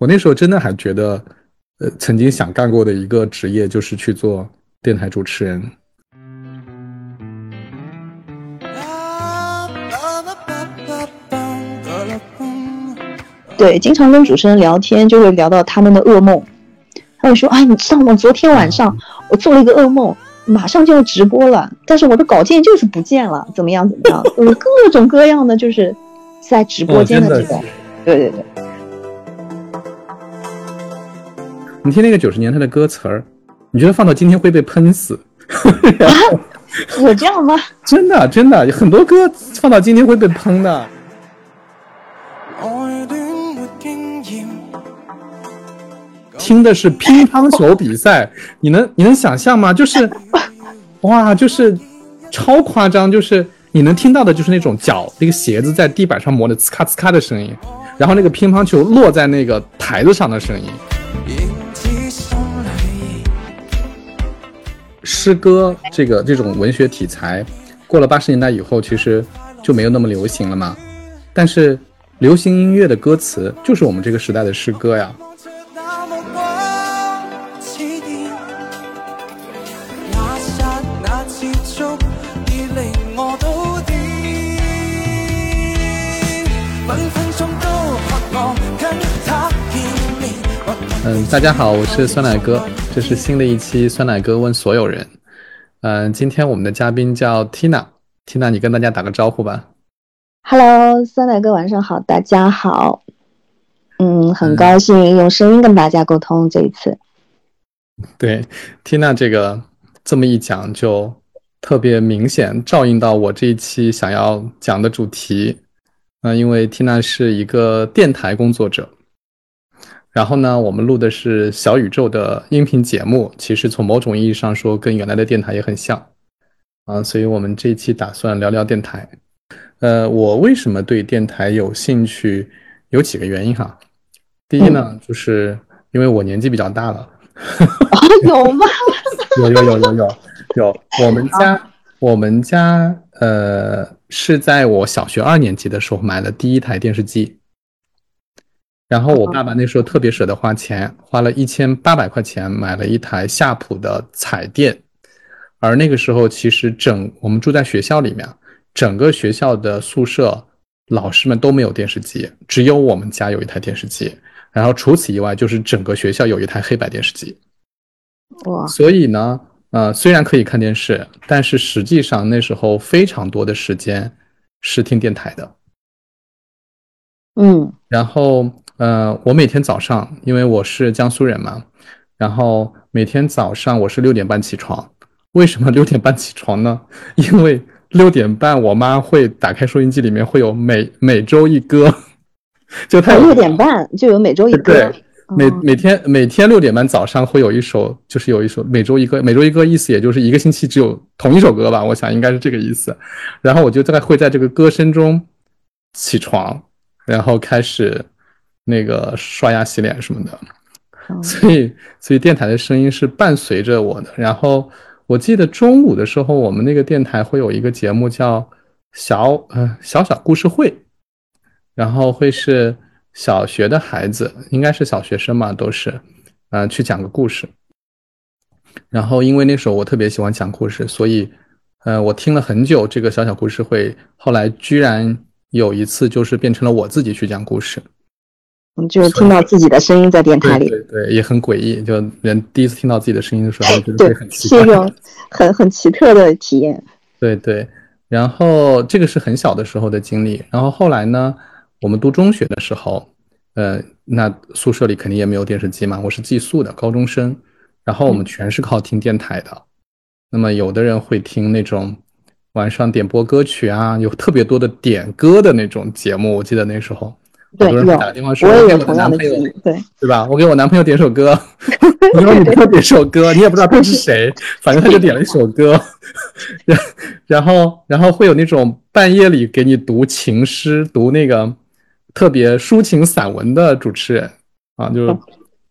我那时候真的还觉得，呃，曾经想干过的一个职业就是去做电台主持人。对，经常跟主持人聊天，就会聊到他们的噩梦。他会说：“哎，你知道吗？昨天晚上我做了一个噩梦，马上就要直播了，但是我的稿件就是不见了，怎么样？怎么样？有各种各样的，就是在直播间的这种。对对对。你听那个九十年代的歌词儿，你觉得放到今天会被喷死？啊，有这样吗？真的，真的，很多歌放到今天会被喷的。听的是乒乓球比赛，你能你能想象吗？就是，哇，就是超夸张，就是你能听到的，就是那种脚那个鞋子在地板上磨的呲咔呲咔的声音，然后那个乒乓球落在那个台子上的声音。诗歌这个这种文学题材，过了八十年代以后，其实就没有那么流行了嘛。但是流行音乐的歌词就是我们这个时代的诗歌呀。嗯，大家好，我是酸奶哥，这是新的一期酸奶哥问所有人。嗯，今天我们的嘉宾叫 Tina，Tina，你跟大家打个招呼吧。Hello，酸奶哥，晚上好，大家好。嗯，很高兴用声音跟大家沟通这一次。对，Tina 这个这么一讲，就特别明显照应到我这一期想要讲的主题。嗯，因为 Tina 是一个电台工作者。然后呢，我们录的是小宇宙的音频节目，其实从某种意义上说，跟原来的电台也很像啊。所以我们这一期打算聊聊电台。呃，我为什么对电台有兴趣？有几个原因哈。第一呢，就是因为我年纪比较大了。有吗？有有有有有有。我们家我们家呃是在我小学二年级的时候买了第一台电视机。然后我爸爸那时候特别舍得花钱，花了一千八百块钱买了一台夏普的彩电，而那个时候其实整我们住在学校里面，整个学校的宿舍老师们都没有电视机，只有我们家有一台电视机。然后除此以外，就是整个学校有一台黑白电视机。哇！所以呢，呃，虽然可以看电视，但是实际上那时候非常多的时间是听电台的。嗯，然后。呃，我每天早上，因为我是江苏人嘛，然后每天早上我是六点半起床。为什么六点半起床呢？因为六点半我妈会打开收音机，里面会有每每周一歌，就她六点半就有每周一歌。对，每每天每天六点半早上会有一首，就是有一首每周一歌，每周一歌意思也就是一个星期只有同一首歌吧，我想应该是这个意思。然后我就在会在这个歌声中起床，然后开始。那个刷牙洗脸什么的，所以所以电台的声音是伴随着我的。然后我记得中午的时候，我们那个电台会有一个节目叫小呃小小故事会，然后会是小学的孩子，应该是小学生嘛，都是嗯去讲个故事。然后因为那时候我特别喜欢讲故事，所以呃我听了很久这个小小故事会，后来居然有一次就是变成了我自己去讲故事。就是听到自己的声音在电台里，对对，也很诡异。就人第一次听到自己的声音的时候，觉得会很奇怪，是一种很很奇特的体验。对对，然后这个是很小的时候的经历。然后后来呢，我们读中学的时候，呃，那宿舍里肯定也没有电视机嘛。我是寄宿的高中生，然后我们全是靠听电台的。那么有的人会听那种晚上点播歌曲啊，有特别多的点歌的那种节目。我记得那时候。对，有，我也有同样的经历，对，对吧？我给我男朋友点首歌，我给女朋友点首歌，你也不知道他是谁，反正他就点了一首歌，然 然后然后会有那种半夜里给你读情诗、读那个特别抒情散文的主持人啊，就是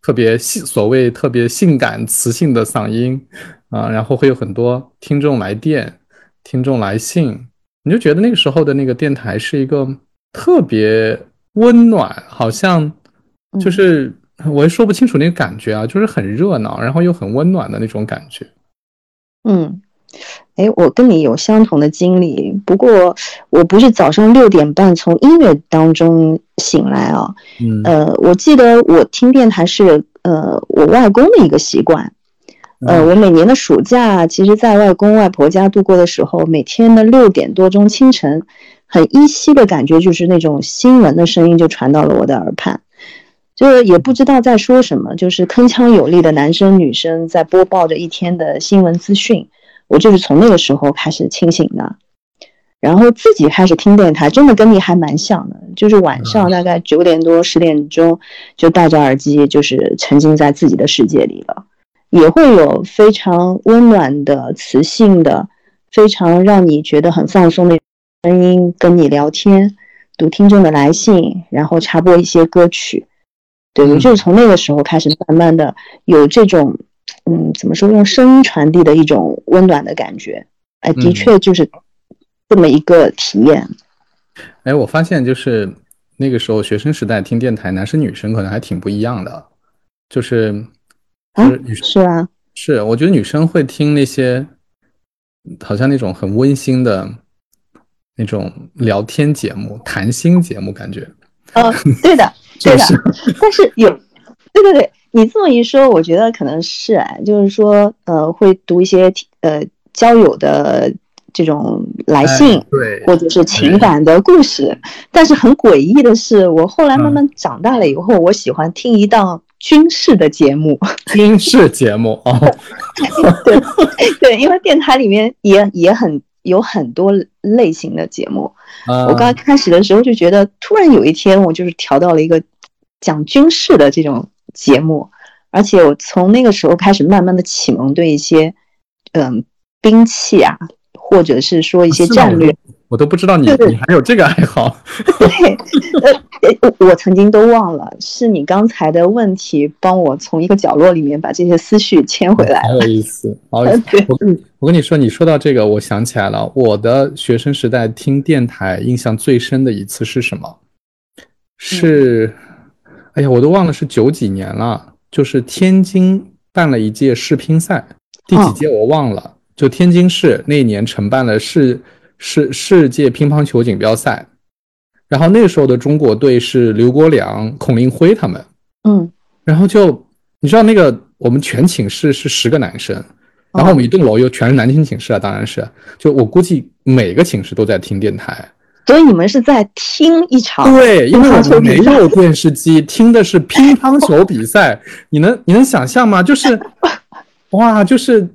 特别性所谓特别性感磁性的嗓音啊，然后会有很多听众来电、听众来信，你就觉得那个时候的那个电台是一个特别。温暖，好像就是我也说不清楚那个感觉啊，就是很热闹，然后又很温暖的那种感觉。嗯，哎，我跟你有相同的经历，不过我不是早上六点半从音乐当中醒来啊。嗯呃，我记得我听电台是呃我外公的一个习惯。呃，我每年的暑假，其实在外公外婆家度过的时候，每天的六点多钟清晨，很依稀的感觉就是那种新闻的声音就传到了我的耳畔，就是也不知道在说什么，就是铿锵有力的男生女生在播报着一天的新闻资讯。我就是从那个时候开始清醒的，然后自己开始听电台，真的跟你还蛮像的，就是晚上大概九点多十点钟就戴着耳机，就是沉浸在自己的世界里了。也会有非常温暖的、磁性的、非常让你觉得很放松的声音跟你聊天，读听众的来信，然后插播一些歌曲。对，我就是从那个时候开始，慢慢的有这种，嗯，怎么说，用声音传递的一种温暖的感觉。哎，的确就是这么一个体验。哎，我发现就是那个时候学生时代听电台，男生女生可能还挺不一样的，就是。是是啊，是，我觉得女生会听那些，好像那种很温馨的那种聊天节目、谈心节目，感觉。呃，对的，对的。但是有，对对对，你这么一说，我觉得可能是哎，就是说，呃，会读一些呃交友的这种来信，对，或者是情感的故事。但是很诡异的是，我后来慢慢长大了以后，我喜欢听一档。军事的节目，军事节目哦，对对，因为电台里面也也很有很多类型的节目。我刚开始的时候就觉得，突然有一天我就是调到了一个讲军事的这种节目，而且我从那个时候开始慢慢的启蒙对一些嗯兵器啊，或者是说一些战略。我都不知道你你还有这个爱好。对，呃，我曾经都忘了，是你刚才的问题帮我从一个角落里面把这些思绪牵回来。好有意思，好有意思。我跟你我跟你说，你说到这个，我想起来了，我的学生时代听电台印象最深的一次是什么？是，哎呀，我都忘了是九几年了，就是天津办了一届世乒赛，第几届我忘了，就天津市那一年承办了世。世世界乒乓球锦标赛，然后那时候的中国队是刘国梁、孔令辉他们，嗯，然后就你知道那个我们全寝室是十个男生，然后我们一栋楼又全是男寝寝室啊，当然是，就我估计每个寝室都在听电台，所以你们是在听一场对，因为我们没有 电视机，听的是乒乓球比赛，你能你能想象吗？就是 哇，就是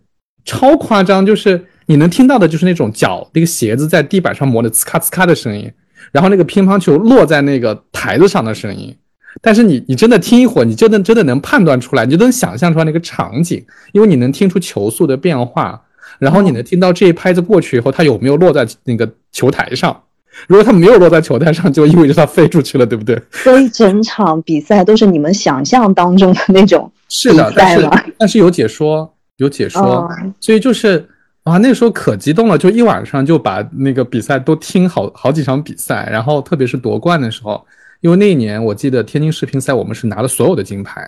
超夸张，就是。你能听到的就是那种脚那个鞋子在地板上磨的呲咔呲咔的声音，然后那个乒乓球落在那个台子上的声音。但是你你真的听一会儿，你就能真的能判断出来，你就能想象出来那个场景，因为你能听出球速的变化，然后你能听到这一拍子过去以后，它有没有落在那个球台上。如果它没有落在球台上，就意味着它飞出去了，对不对？所以整场比赛都是你们想象当中的那种是的，但是但是有解说，有解说，所以就是。啊，那时候可激动了，就一晚上就把那个比赛都听好好几场比赛，然后特别是夺冠的时候，因为那一年我记得天津世乒赛我们是拿了所有的金牌，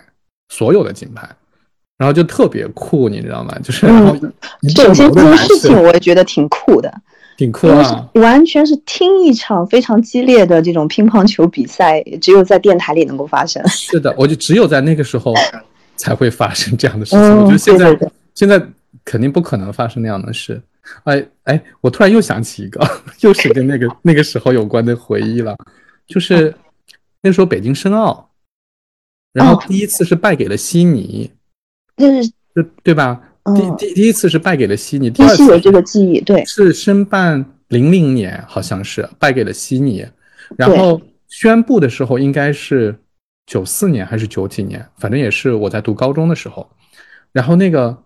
所有的金牌，然后就特别酷，你知道吗？就是首先这件事情我也觉得挺酷的，挺酷啊，完全是听一场非常激烈的这种乒乓球比赛，只有在电台里能够发生。是的，我就只有在那个时候 才会发生这样的事情。我觉得现在现在。肯定不可能发生那样的事，哎哎，我突然又想起一个，又是跟那个 那个时候有关的回忆了，就是那时候北京申奥，然后第一次是败给了悉尼，就是对对吧？第第第一次是败给了悉尼，第二次有这个记忆，对，是申办零零年好像是败给了悉尼，然后宣布的时候应该是九四年还是九几年，反正也是我在读高中的时候，然后那个。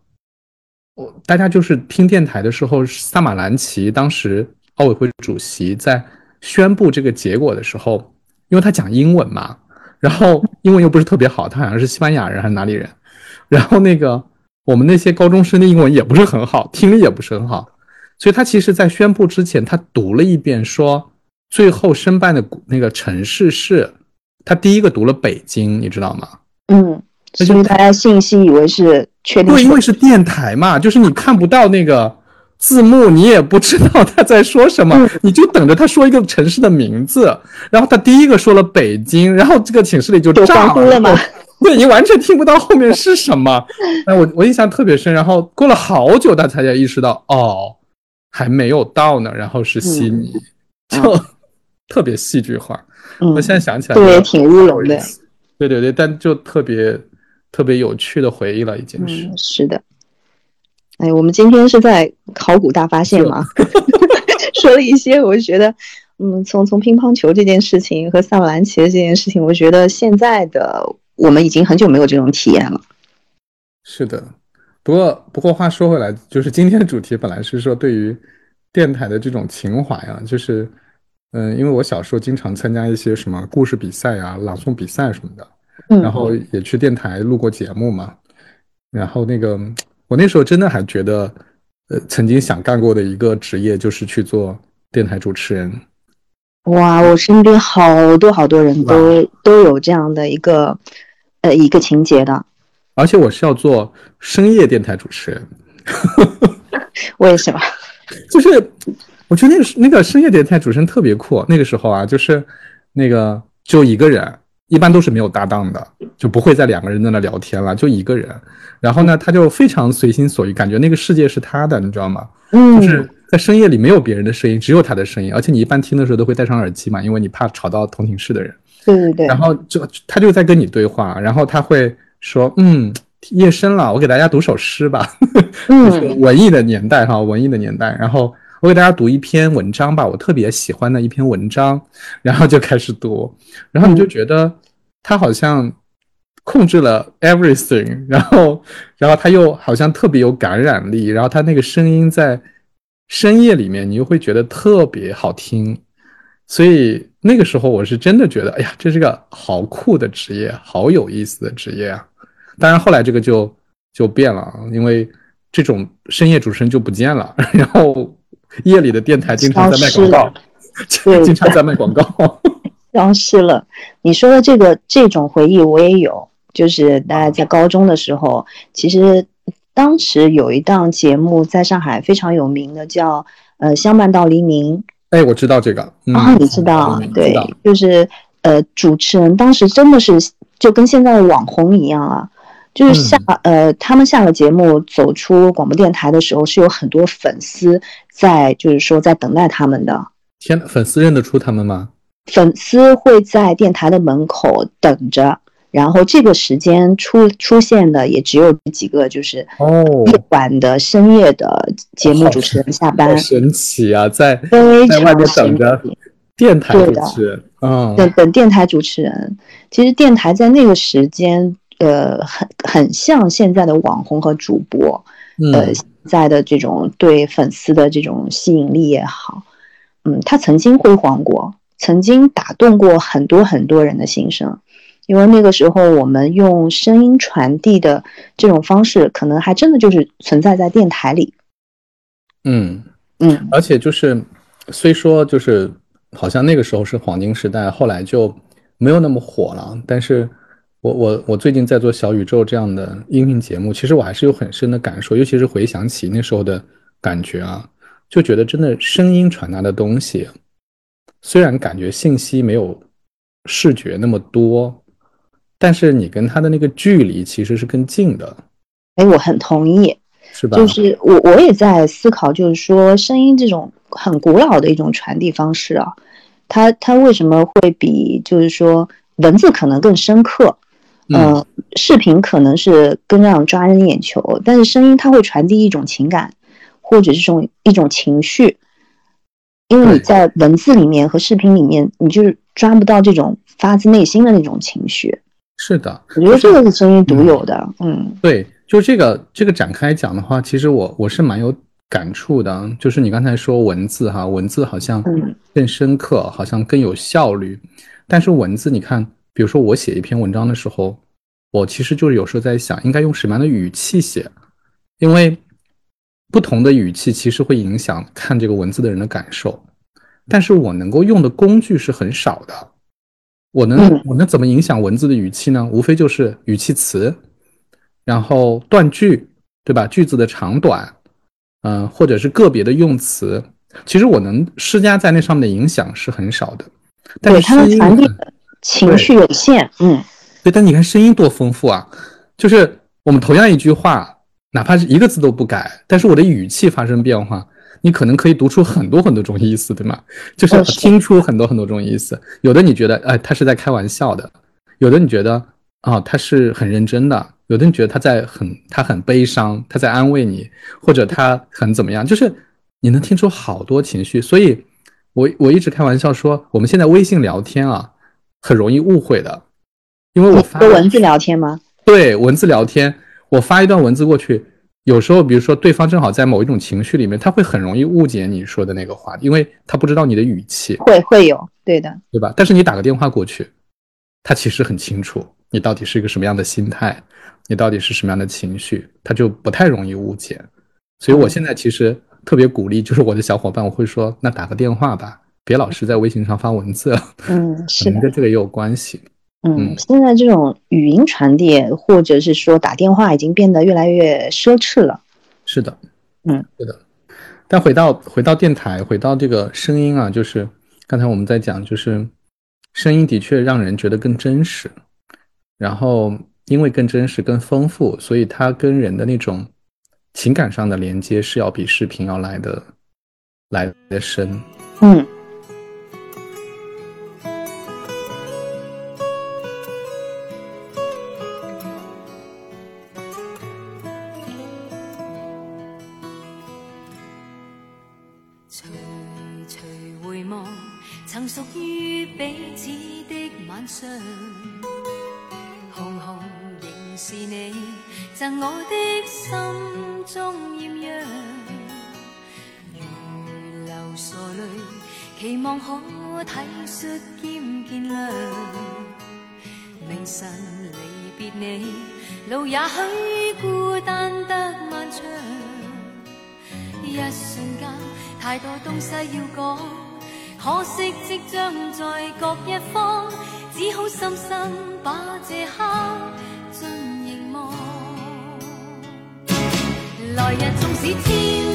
我大家就是听电台的时候，萨马兰奇当时奥委会主席在宣布这个结果的时候，因为他讲英文嘛，然后英文又不是特别好，他好像是西班牙人还是哪里人，然后那个我们那些高中生的英文也不是很好，听力也不是很好，所以他其实在宣布之前，他读了一遍，说最后申办的那个城市是，他第一个读了北京，你知道吗？嗯，所以大家信息以为是确定。对，因为是电台嘛，就是你看不到那个字幕，你也不知道他在说什么，你就等着他说一个城市的名字，然后他第一个说了北京，然后这个寝室里就炸了嘛。对你完全听不到后面是什么。哎，我我印象特别深，然后过了好久，他才意识到，哦，还没有到呢，然后是悉尼，就 特别戏剧化。嗯我现在想起来，对，挺乌龙的。对对对，但就特别特别有趣的回忆了，已经是。是的。哎，我们今天是在考古大发现吗？说了一些，我就觉得，嗯，从从乒乓球这件事情和萨瓦兰奇的这件事情，我觉得现在的我们已经很久没有这种体验了。是的，不过不过话说回来，就是今天的主题本来是说对于电台的这种情怀啊，就是。嗯，因为我小时候经常参加一些什么故事比赛啊、朗诵比赛什么的，然后也去电台录过节目嘛。然后那个，我那时候真的还觉得，呃，曾经想干过的一个职业就是去做电台主持人。哇，我身边好多好多人都都有这样的一个呃一个情节的。而且我是要做深夜电台主持人。为什么？就是。我觉得那个那个深夜电台主持人特别酷。那个时候啊，就是那个就一个人，一般都是没有搭档的，就不会在两个人在那聊天了，就一个人。然后呢，他就非常随心所欲，感觉那个世界是他的，你知道吗？嗯，就是在深夜里没有别人的声音，只有他的声音。而且你一般听的时候都会戴上耳机嘛，因为你怕吵到同寝室的人。对对对。然后就他就在跟你对话，然后他会说：“嗯，夜深了，我给大家读首诗吧。”嗯，文艺的年代哈，文艺的年代。然后。我给大家读一篇文章吧，我特别喜欢的一篇文章，然后就开始读，然后你就觉得他好像控制了 everything，然后，然后他又好像特别有感染力，然后他那个声音在深夜里面，你又会觉得特别好听，所以那个时候我是真的觉得，哎呀，这是个好酷的职业，好有意思的职业啊！当然后来这个就就变了，因为这种深夜主持人就不见了，然后。夜里的电台经常在卖广告，对，经常在卖广告，消失了。你说的这个这种回忆我也有，就是大家在高中的时候，其实当时有一档节目在上海非常有名的，叫呃相伴到黎明。哎，我知道这个啊，你知道？对，就是呃主持人当时真的是就跟现在的网红一样啊。就是下呃，他们下了节目走出广播电台的时候，是有很多粉丝在，就是说在等待他们的。天，粉丝认得出他们吗？粉丝会在电台的门口等着，然后这个时间出出现的也只有几个，就是哦，夜晚的深夜的节目主持人下班。神奇啊，在在外面等着电台主持人，嗯，等等电台主持人。其实电台在那个时间。呃，很很像现在的网红和主播，呃，在的这种对粉丝的这种吸引力也好，嗯，他曾经辉煌过，曾经打动过很多很多人的心声，因为那个时候我们用声音传递的这种方式，可能还真的就是存在在电台里。嗯嗯，而且就是虽说就是好像那个时候是黄金时代，后来就没有那么火了，但是。我我我最近在做小宇宙这样的音频节目，其实我还是有很深的感受，尤其是回想起那时候的感觉啊，就觉得真的声音传达的东西，虽然感觉信息没有视觉那么多，但是你跟他的那个距离其实是更近的。哎，我很同意，是吧？就是我我也在思考，就是说声音这种很古老的一种传递方式啊，它它为什么会比就是说文字可能更深刻？呃，视频可能是更让抓人眼球，但是声音它会传递一种情感，或者这种一种情绪，因为你在文字里面和视频里面，你就是抓不到这种发自内心的那种情绪。是的，我觉得这个是声音独有的。嗯，对，就这个这个展开讲的话，其实我我是蛮有感触的。就是你刚才说文字哈，文字好像更深刻，好像更有效率，但是文字你看。比如说，我写一篇文章的时候，我其实就是有时候在想，应该用什么样的语气写，因为不同的语气其实会影响看这个文字的人的感受。但是我能够用的工具是很少的，我能我能怎么影响文字的语气呢？无非就是语气词，然后断句，对吧？句子的长短，嗯，或者是个别的用词，其实我能施加在那上面的影响是很少的。但是声音传递的情绪有限，嗯，对。但你看声音多丰富啊！就是我们同样一句话，哪怕是一个字都不改，但是我的语气发生变化。你可能可以读出很多很多种意思，对吗？就是听出很多很多种意思。有的你觉得，哎，他是在开玩笑的；有的你觉得，啊，他是很认真的；有的你觉得他在很他很悲伤，他在安慰你，或者他很怎么样？就是你能听出好多情绪。所以，我我一直开玩笑说，我们现在微信聊天啊，很容易误会的，因为我发文字聊天吗？对，文字聊天，我发一段文字过去。有时候，比如说对方正好在某一种情绪里面，他会很容易误解你说的那个话，因为他不知道你的语气。会会有，对的，对吧？但是你打个电话过去，他其实很清楚你到底是一个什么样的心态，你到底是什么样的情绪，他就不太容易误解。所以我现在其实特别鼓励，就是我的小伙伴，我会说，那打个电话吧，别老是在微信上发文字了。嗯，是跟这个也有关系。嗯，现在这种语音传递，或者是说打电话，已经变得越来越奢侈了。是的，嗯，是的。但回到回到电台，回到这个声音啊，就是刚才我们在讲，就是声音的确让人觉得更真实。然后因为更真实、更丰富，所以它跟人的那种情感上的连接是要比视频要来的来的深。嗯。流傻泪，期望可体恤兼见谅。明晨离别你，路也许孤单得漫长。一瞬间，太多东西要讲，可惜即将在各一方，只好深深把这刻尽凝望。来日纵使千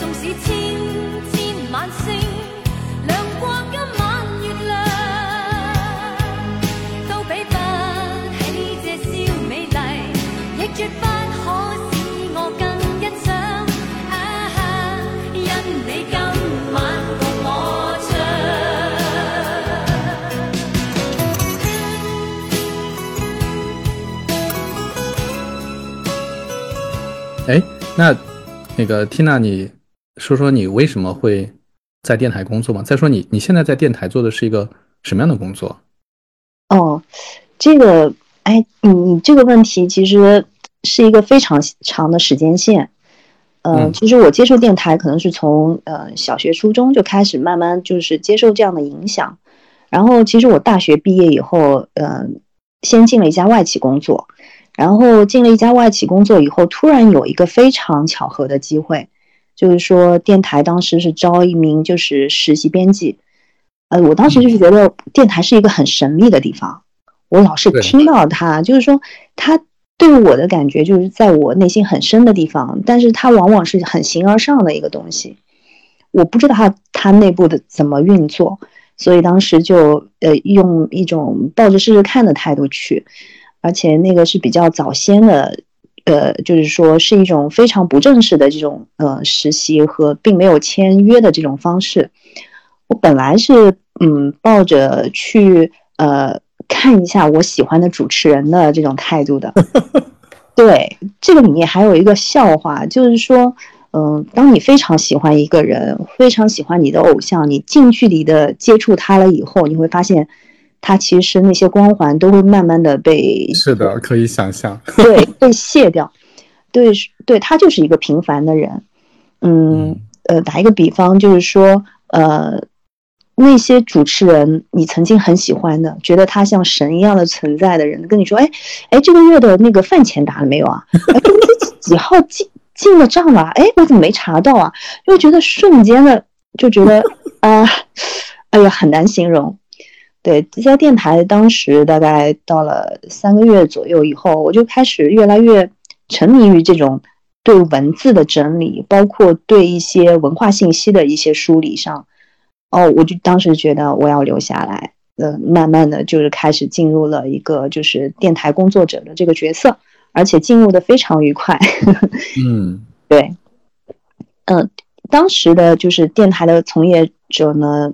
纵使千千晚星，亮过今晚月亮，都比不起这宵美丽，亦绝不可使我更欣赏。啊，因你今晚。哎，那那个缇娜，你说说你为什么会在电台工作吗？再说你你现在在电台做的是一个什么样的工作？哦，这个，哎，你你这个问题其实是一个非常长的时间线。嗯，其实我接触电台可能是从呃小学、初中就开始慢慢就是接受这样的影响，然后其实我大学毕业以后，嗯，先进了一家外企工作。然后进了一家外企工作以后，突然有一个非常巧合的机会，就是说电台当时是招一名就是实习编辑，呃，我当时就是觉得电台是一个很神秘的地方，我老是听到它，就是说它对我的感觉就是在我内心很深的地方，但是它往往是很形而上的一个东西，我不知道它它内部的怎么运作，所以当时就呃用一种抱着试试看的态度去。而且那个是比较早先的，呃，就是说是一种非常不正式的这种呃实习和并没有签约的这种方式。我本来是嗯抱着去呃看一下我喜欢的主持人的这种态度的。对，这个里面还有一个笑话，就是说，嗯，当你非常喜欢一个人，非常喜欢你的偶像，你近距离的接触他了以后，你会发现。他其实那些光环都会慢慢的被是的，可以想象，对，被卸掉，对，对他就是一个平凡的人，嗯，呃，打一个比方，就是说，呃，那些主持人你曾经很喜欢的，觉得他像神一样的存在的人，跟你说，哎，哎，这个月的那个饭钱打了没有啊？哎，几号进进了账了，哎，我怎么没查到啊？就觉得瞬间的就觉得 啊，哎呀，很难形容。对，在电台当时大概到了三个月左右以后，我就开始越来越沉迷于这种对文字的整理，包括对一些文化信息的一些梳理上。哦，我就当时觉得我要留下来，呃，慢慢的就是开始进入了一个就是电台工作者的这个角色，而且进入的非常愉快。嗯，对，嗯，当时的就是电台的从业者呢。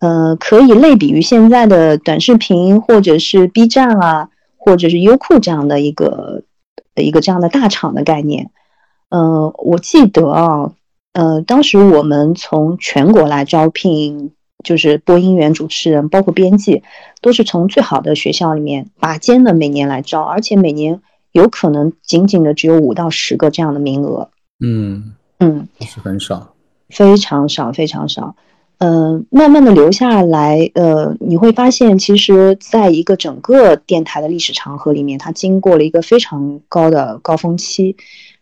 呃，可以类比于现在的短视频，或者是 B 站啊，或者是优酷这样的一个一个这样的大厂的概念。呃，我记得啊，呃，当时我们从全国来招聘，就是播音员、主持人，包括编辑，都是从最好的学校里面拔尖的，每年来招，而且每年有可能仅仅的只有五到十个这样的名额。嗯嗯，是很少，非常少，非常少。呃，慢慢的留下来，呃，你会发现，其实在一个整个电台的历史长河里面，它经过了一个非常高的高峰期，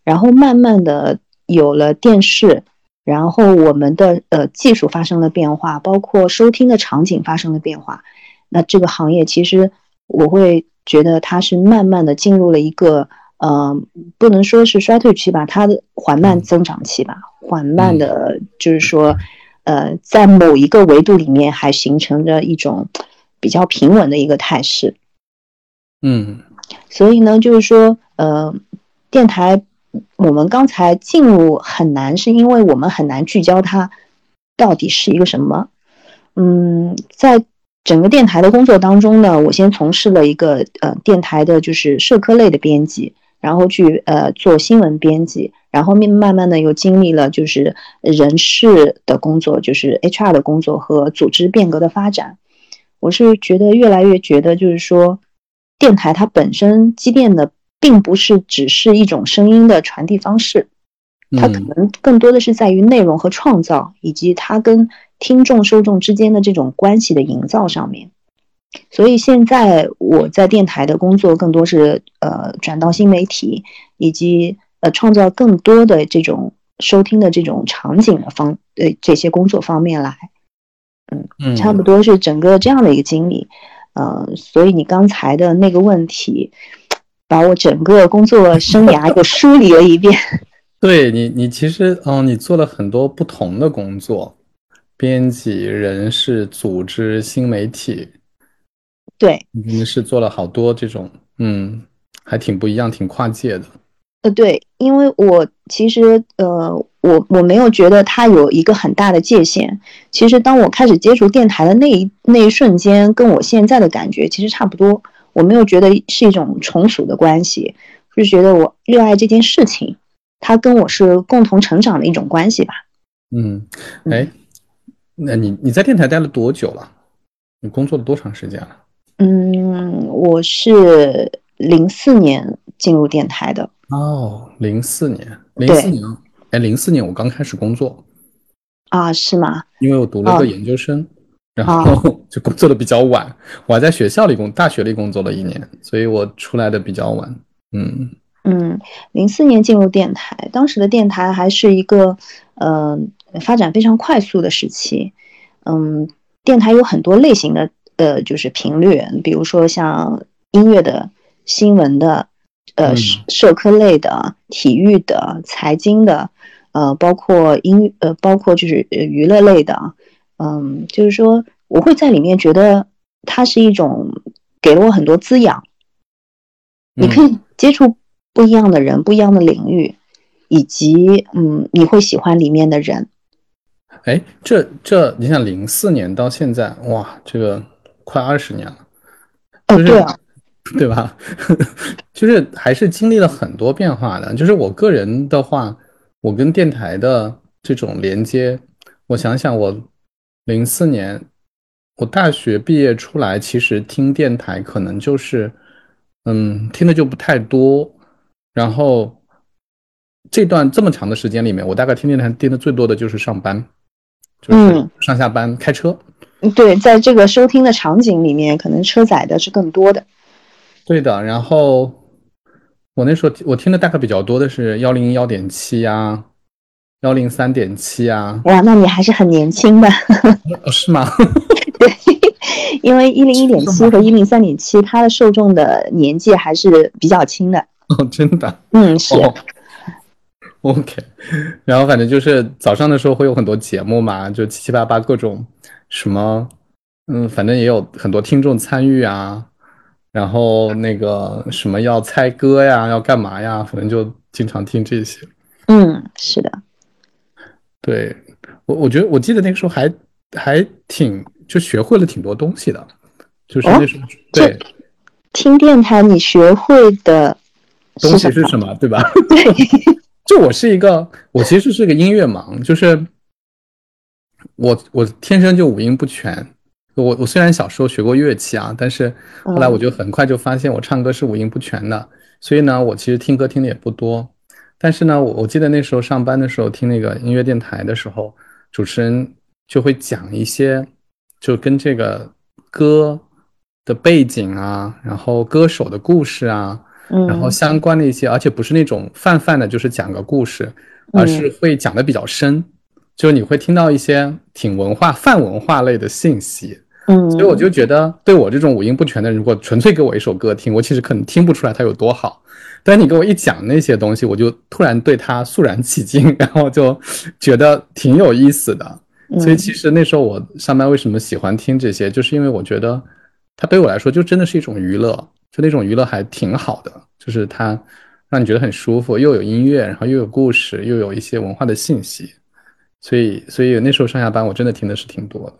然后慢慢的有了电视，然后我们的呃技术发生了变化，包括收听的场景发生了变化，那这个行业其实我会觉得它是慢慢的进入了一个呃，不能说是衰退期吧，它的缓慢增长期吧，缓慢的，就是说。呃，在某一个维度里面，还形成着一种比较平稳的一个态势。嗯，所以呢，就是说，呃，电台我们刚才进入很难，是因为我们很难聚焦它到底是一个什么。嗯，在整个电台的工作当中呢，我先从事了一个呃电台的就是社科类的编辑，然后去呃做新闻编辑。然后面慢慢的又经历了就是人事的工作，就是 HR 的工作和组织变革的发展。我是觉得越来越觉得，就是说，电台它本身积淀的并不是只是一种声音的传递方式，它可能更多的是在于内容和创造，以及它跟听众受众之间的这种关系的营造上面。所以现在我在电台的工作更多是呃转到新媒体以及。呃，创造更多的这种收听的这种场景的方，呃，这些工作方面来，嗯嗯，差不多是整个这样的一个经历，呃，所以你刚才的那个问题，把我整个工作生涯又梳理了一遍。对你，你其实，嗯，你做了很多不同的工作，编辑、人事、组织、新媒体，对，你是做了好多这种，嗯，还挺不一样，挺跨界的。呃，对，因为我其实呃，我我没有觉得它有一个很大的界限。其实当我开始接触电台的那一那一瞬间，跟我现在的感觉其实差不多。我没有觉得是一种从属的关系，是觉得我热爱这件事情，它跟我是共同成长的一种关系吧。嗯，哎，那你你在电台待了多久了？你工作了多长时间了？嗯，我是零四年进入电台的。哦，零四年，零四年，哎，零四年我刚开始工作，啊，是吗？因为我读了个研究生，然后就工作的比较晚，我还在学校里工，大学里工作了一年，所以我出来的比较晚。嗯嗯，零四年进入电台，当时的电台还是一个呃发展非常快速的时期。嗯，电台有很多类型的呃就是频率，比如说像音乐的、新闻的。呃，社科类的、体育的、财经的，呃，包括音呃，包括就是娱乐类的，嗯，就是说我会在里面觉得它是一种给了我很多滋养。你可以接触不一样的人、不一样的领域，以及嗯，你会喜欢里面的人。哎，这这，你想零四年到现在，哇，这个快二十年了。哦，对啊。对吧？就是还是经历了很多变化的。就是我个人的话，我跟电台的这种连接，我想想，我零四年我大学毕业出来，其实听电台可能就是，嗯，听的就不太多。然后这段这么长的时间里面，我大概听电台听的最多的就是上班，就是上下班开车。对，在这个收听的场景里面，可能车载的是更多的。对的，然后，我那时候我听的大概比较多的是幺零幺点七呀，幺零三点七啊。哇，那你还是很年轻的。哦，是吗？对，因为一零一点七和一零三点七，它的受众的年纪还是比较轻的。哦，真的。嗯，是。OK，然后反正就是早上的时候会有很多节目嘛，就七七八八各种什么，嗯，反正也有很多听众参与啊。然后那个什么要猜歌呀，要干嘛呀？反正就经常听这些。嗯，是的。对我，我觉得我记得那个时候还还挺就学会了挺多东西的，就是那时候对听电台你学会的东西是什么？对吧？对，就我是一个，我其实是个音乐盲，就是我我天生就五音不全。我我虽然小时候学过乐器啊，但是后来我就很快就发现我唱歌是五音不全的，所以呢，我其实听歌听的也不多。但是呢，我我记得那时候上班的时候听那个音乐电台的时候，主持人就会讲一些就跟这个歌的背景啊，然后歌手的故事啊，然后相关的一些，而且不是那种泛泛的，就是讲个故事，而是会讲的比较深，就是你会听到一些挺文化泛文化类的信息。嗯，所以我就觉得，对我这种五音不全的人，如果纯粹给我一首歌听，我其实可能听不出来它有多好。但你给我一讲那些东西，我就突然对它肃然起敬，然后就觉得挺有意思的。所以其实那时候我上班为什么喜欢听这些，就是因为我觉得它对我来说就真的是一种娱乐，就那种娱乐还挺好的，就是它让你觉得很舒服，又有音乐，然后又有故事，又有一些文化的信息。所以，所以那时候上下班我真的听的是挺多的。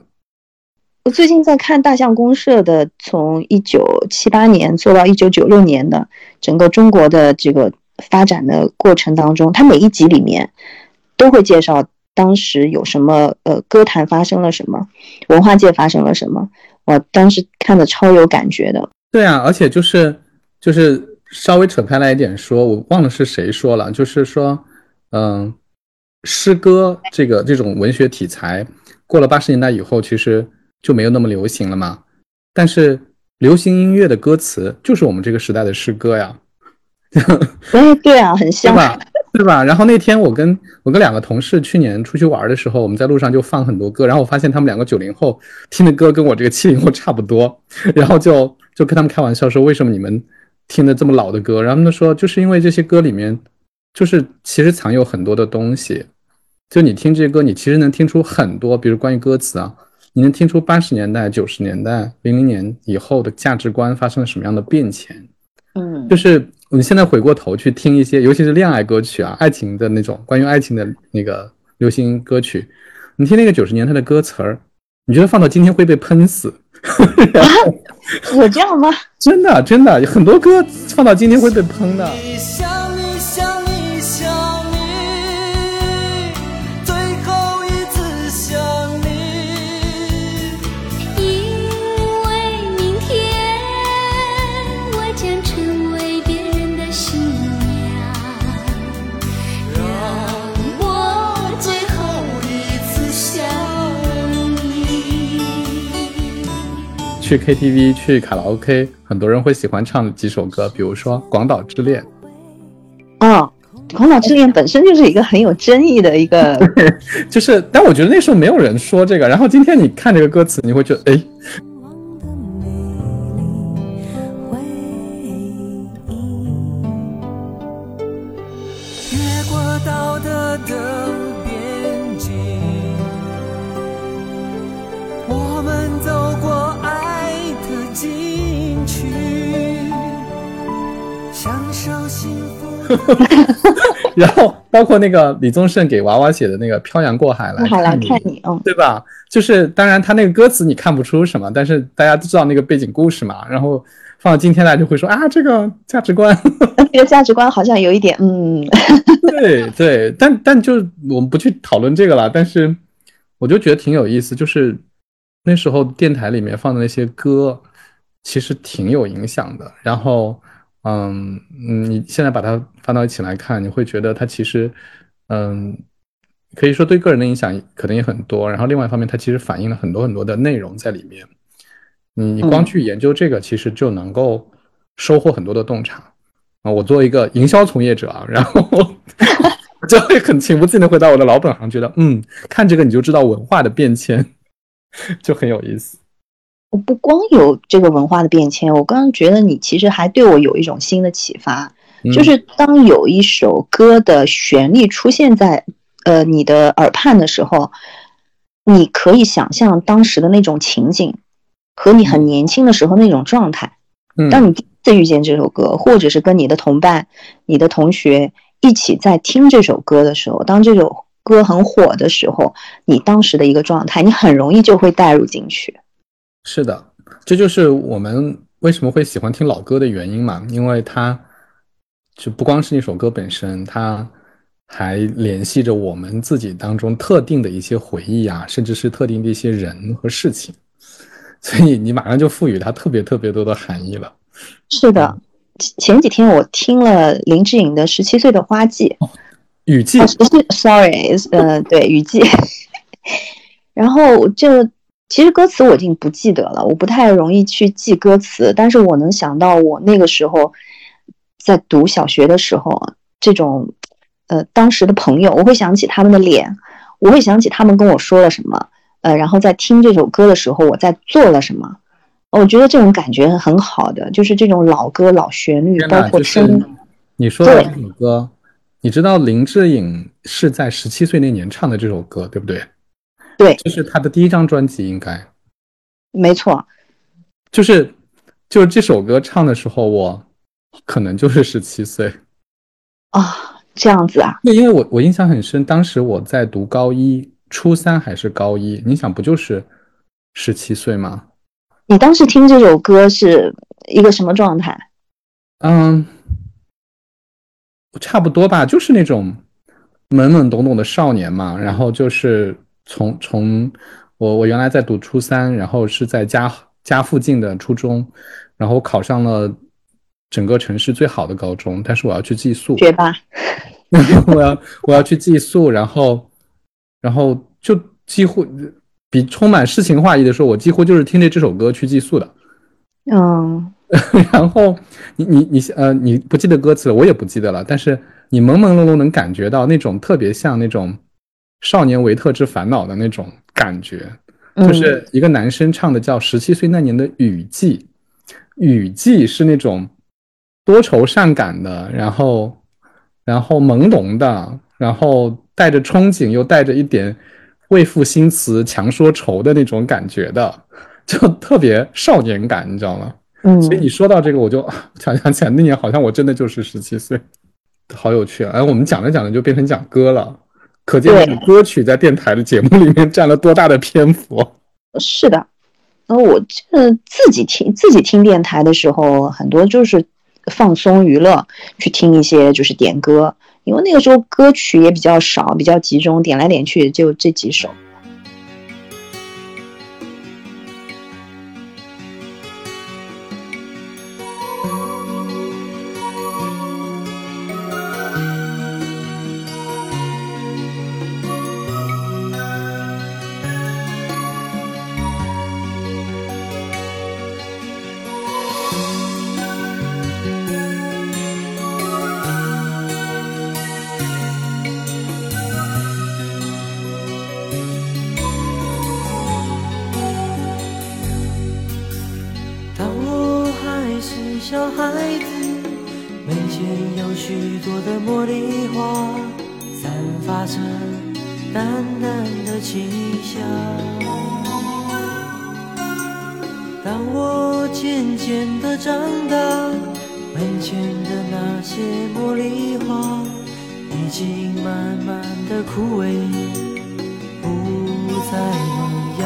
我最近在看大象公社的，从一九七八年做到一九九六年的整个中国的这个发展的过程当中，它每一集里面都会介绍当时有什么呃歌坛发生了什么，文化界发生了什么。我当时看的超有感觉的。对啊，而且就是就是稍微扯开来一点说，我忘了是谁说了，就是说，嗯，诗歌这个这种文学题材，过了八十年代以后，其实。就没有那么流行了嘛？但是流行音乐的歌词就是我们这个时代的诗歌呀。哎，对啊，很像吧？对吧？然后那天我跟我跟两个同事去年出去玩的时候，我们在路上就放很多歌，然后我发现他们两个九零后听的歌跟我这个七零后差不多，然后就就跟他们开玩笑说：“为什么你们听的这么老的歌？”然后他们说：“就是因为这些歌里面就是其实藏有很多的东西，就你听这些歌，你其实能听出很多，比如关于歌词啊。”你能听出八十年代、九十年代、零零年以后的价值观发生了什么样的变迁？嗯，就是你现在回过头去听一些，尤其是恋爱歌曲啊、爱情的那种关于爱情的那个流行歌曲，你听那个九十年代的歌词儿，你觉得放到今天会被喷死？有这样吗？真的，真的，很多歌放到今天会被喷的。去 KTV 去卡拉 OK，很多人会喜欢唱几首歌，比如说《广岛之恋》。哦，《广岛之恋》本身就是一个很有争议的一个，就是，但我觉得那时候没有人说这个。然后今天你看这个歌词，你会觉得，哎。然后包括那个李宗盛给娃娃写的那个《漂洋过海来看你》，哦，对吧？就是当然他那个歌词你看不出什么，但是大家都知道那个背景故事嘛。然后放到今天来就会说啊，这个价值观，这个价值观好像有一点，嗯，对对，但但就我们不去讨论这个了。但是我就觉得挺有意思，就是那时候电台里面放的那些歌，其实挺有影响的。然后。嗯嗯，你现在把它放到一起来看，你会觉得它其实，嗯，可以说对个人的影响可能也很多。然后另外一方面，它其实反映了很多很多的内容在里面。你你光去研究这个，其实就能够收获很多的洞察。啊，我作为一个营销从业者啊，然后 就会很情不自禁的回到我的老本行，觉得嗯，看这个你就知道文化的变迁，就很有意思。我不光有这个文化的变迁，我刚刚觉得你其实还对我有一种新的启发，就是当有一首歌的旋律出现在呃你的耳畔的时候，你可以想象当时的那种情景和你很年轻的时候那种状态。当你第一次遇见这首歌，或者是跟你的同伴、你的同学一起在听这首歌的时候，当这首歌很火的时候，你当时的一个状态，你很容易就会带入进去。是的，这就是我们为什么会喜欢听老歌的原因嘛，因为它就不光是那首歌本身，它还联系着我们自己当中特定的一些回忆啊，甚至是特定的一些人和事情，所以你马上就赋予它特别特别多的含义了。是的，前几天我听了林志颖的《十七岁的花季》，雨季，sorry，呃，对，雨季，然后就。其实歌词我已经不记得了，我不太容易去记歌词，但是我能想到我那个时候在读小学的时候，这种呃当时的朋友，我会想起他们的脸，我会想起他们跟我说了什么，呃，然后在听这首歌的时候，我在做了什么，我觉得这种感觉很好的，就是这种老歌老旋律，包括声。你说的这首歌，你知道林志颖是在十七岁那年唱的这首歌，对不对？对，这是他的第一张专辑，应该没错。就是就是这首歌唱的时候，我可能就是十七岁啊，这样子啊。对，因为我我印象很深，当时我在读高一、初三还是高一，你想不就是十七岁吗？你当时听这首歌是一个什么状态？嗯，差不多吧，就是那种懵懵懂懂的少年嘛，然后就是。从从我我原来在读初三，然后是在家家附近的初中，然后考上了整个城市最好的高中，但是我要去寄宿，学霸，我要我要去寄宿，然后然后就几乎比充满诗情画意的说，我几乎就是听着这首歌去寄宿的，嗯，然后你你你呃你不记得歌词了，我也不记得了，但是你朦朦胧胧能感觉到那种特别像那种。少年维特之烦恼的那种感觉，就是一个男生唱的叫《十七岁那年的雨季》，雨季是那种多愁善感的，然后然后朦胧的，然后带着憧憬，又带着一点为赋新词强说愁的那种感觉的，就特别少年感，你知道吗？嗯，所以你说到这个，我就 想想起来，那年好像我真的就是十七岁，好有趣啊！哎，我们讲着讲着就变成讲歌了。可见歌曲在电台的节目里面占了多大的篇幅？是的，然后我这自己听自己听电台的时候，很多就是放松娱乐，去听一些就是点歌，因为那个时候歌曲也比较少，比较集中，点来点去就这几首。慢慢的枯萎不再萌芽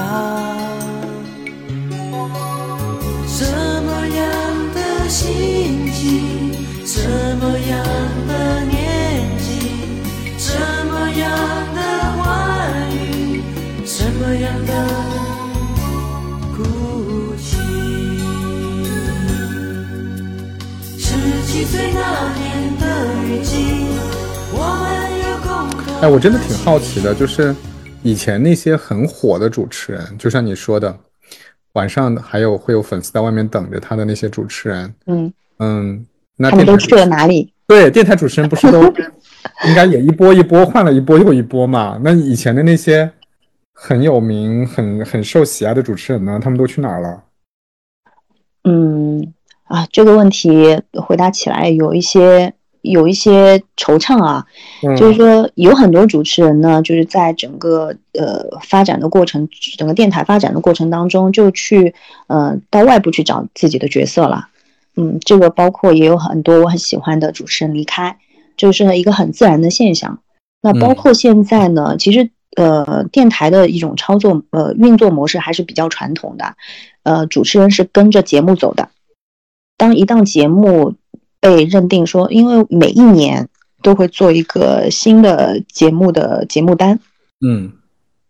什么样的心情什么样的年纪什么样的话语什么样的哭泣十七岁那年哎，我真的挺好奇的，就是以前那些很火的主持人，就像你说的，晚上还有会有粉丝在外面等着他的那些主持人，嗯嗯，那他们都去了哪里？对电台主持人不是都应该也一波一波换了一波又一波嘛？那以前的那些很有名、很很受喜爱的主持人呢？他们都去哪儿了？嗯啊，这个问题回答起来有一些有一些惆怅啊。嗯，就是说，有很多主持人呢，就是在整个呃发展的过程，整个电台发展的过程当中，就去呃到外部去找自己的角色了。嗯，这个包括也有很多我很喜欢的主持人离开，就是一个很自然的现象。那包括现在呢，其实呃电台的一种操作呃运作模式还是比较传统的，呃主持人是跟着节目走的。当一档节目被认定说，因为每一年都会做一个新的节目的节目单，嗯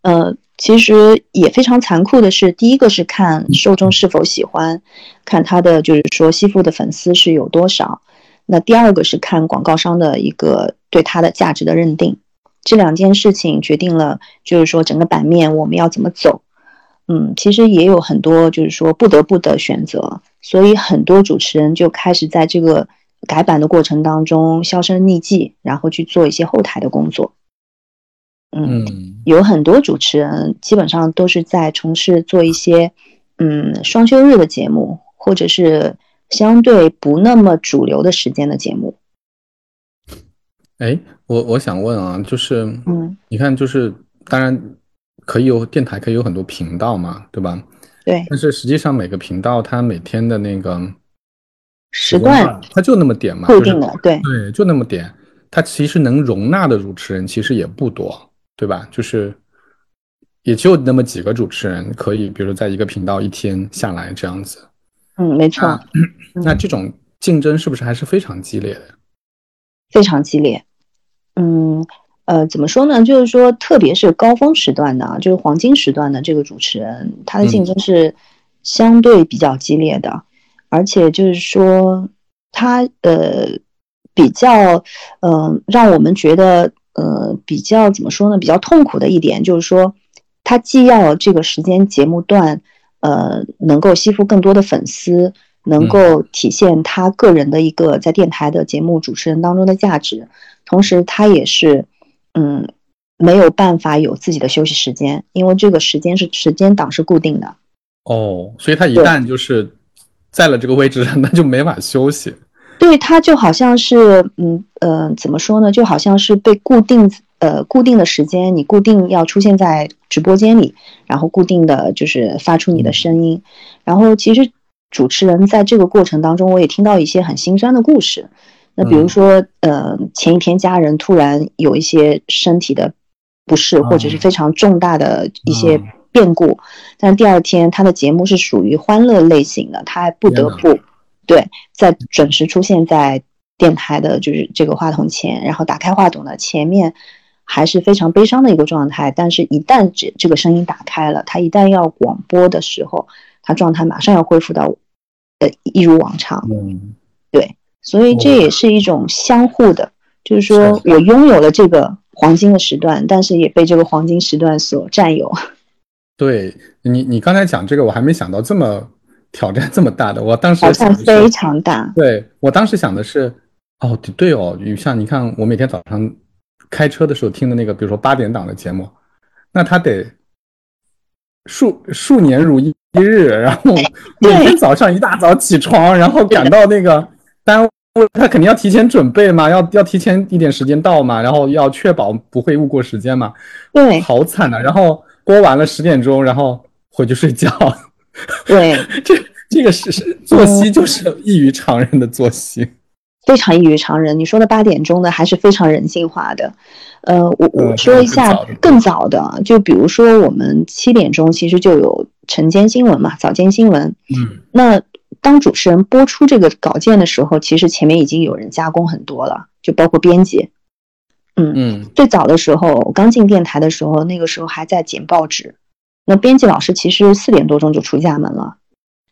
呃，其实也非常残酷的是，第一个是看受众是否喜欢，看他的就是说吸附的粉丝是有多少。那第二个是看广告商的一个对它的价值的认定，这两件事情决定了就是说整个版面我们要怎么走。嗯，其实也有很多就是说不得不的选择，所以很多主持人就开始在这个改版的过程当中销声匿迹，然后去做一些后台的工作。嗯，嗯有很多主持人基本上都是在从事做一些嗯双休日的节目，或者是相对不那么主流的时间的节目。哎，我我想问啊，就是嗯，你看，就是当然可以有电台，可以有很多频道嘛，对吧？对，但是实际上每个频道它每天的那个时段段它就那么点嘛，固定的对对，就那么点。它其实能容纳的主持人其实也不多，对吧？就是也就那么几个主持人可以，比如说在一个频道一天下来这样子。嗯，没错，那这种竞争是不是还是非常激烈的？非常激烈。嗯，呃，怎么说呢？就是说，特别是高峰时段的，就是黄金时段的这个主持人，他的竞争是相对比较激烈的，而且就是说，他呃比较呃让我们觉得呃比较怎么说呢？比较痛苦的一点就是说，他既要这个时间节目段呃能够吸附更多的粉丝。能够体现他个人的一个在电台的节目主持人当中的价值，同时他也是，嗯，没有办法有自己的休息时间，因为这个时间是时间档是固定的。哦，所以他一旦就是在了这个位置上，那就没法休息。对他就好像是，嗯呃，怎么说呢？就好像是被固定呃固定的时间，你固定要出现在直播间里，然后固定的就是发出你的声音，然后其实。主持人在这个过程当中，我也听到一些很心酸的故事。那比如说，呃，前一天家人突然有一些身体的不适，或者是非常重大的一些变故，但第二天他的节目是属于欢乐类型的，他还不得不对在准时出现在电台的，就是这个话筒前，然后打开话筒的前面，还是非常悲伤的一个状态。但是，一旦这这个声音打开了，他一旦要广播的时候，他状态马上要恢复到。呃，一如往常，嗯，对，所以这也是一种相互的，就是说我拥有了这个黄金的时段，但是也被这个黄金时段所占有。对你，你刚才讲这个，我还没想到这么挑战这么大的。我当时挑战非常大。对我当时想的是，哦，对哦，像你看，我每天早上开车的时候听的那个，比如说八点档的节目，那他得数数年如一。日，然后 每天早上一大早起床，然后赶到那个单位，他肯定要提前准备嘛，要要提前一点时间到嘛，然后要确保不会误过时间嘛。对，好惨啊。然后播完了十点钟，然后回去睡觉。对，这这个是作息就是异于常人的作息，非常异于常人。你说的八点钟的还是非常人性化的。呃，我我说一下更早的，就比如说我们七点钟其实就有晨间新闻嘛，早间新闻。嗯，那当主持人播出这个稿件的时候，其实前面已经有人加工很多了，就包括编辑。嗯嗯，最早的时候，我刚进电台的时候，那个时候还在剪报纸，那编辑老师其实四点多钟就出家门了，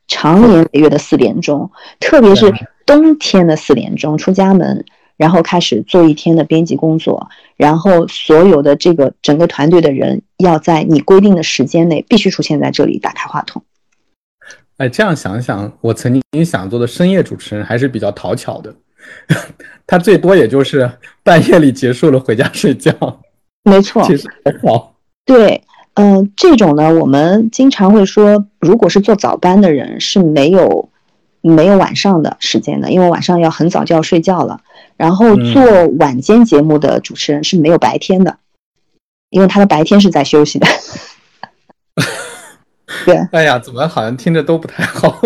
长年累月的四点钟，特别是冬天的四点钟出家门。然后开始做一天的编辑工作，然后所有的这个整个团队的人要在你规定的时间内必须出现在这里打开话筒。哎，这样想想，我曾经想做的深夜主持人还是比较讨巧的，他最多也就是半夜里结束了回家睡觉。没错，其实还好。对，嗯，这种呢，我们经常会说，如果是做早班的人是没有没有晚上的时间的，因为晚上要很早就要睡觉了。然后做晚间节目的主持人是没有白天的，因为他的白天是在休息的。对，哎呀，怎么好像听着都不太好？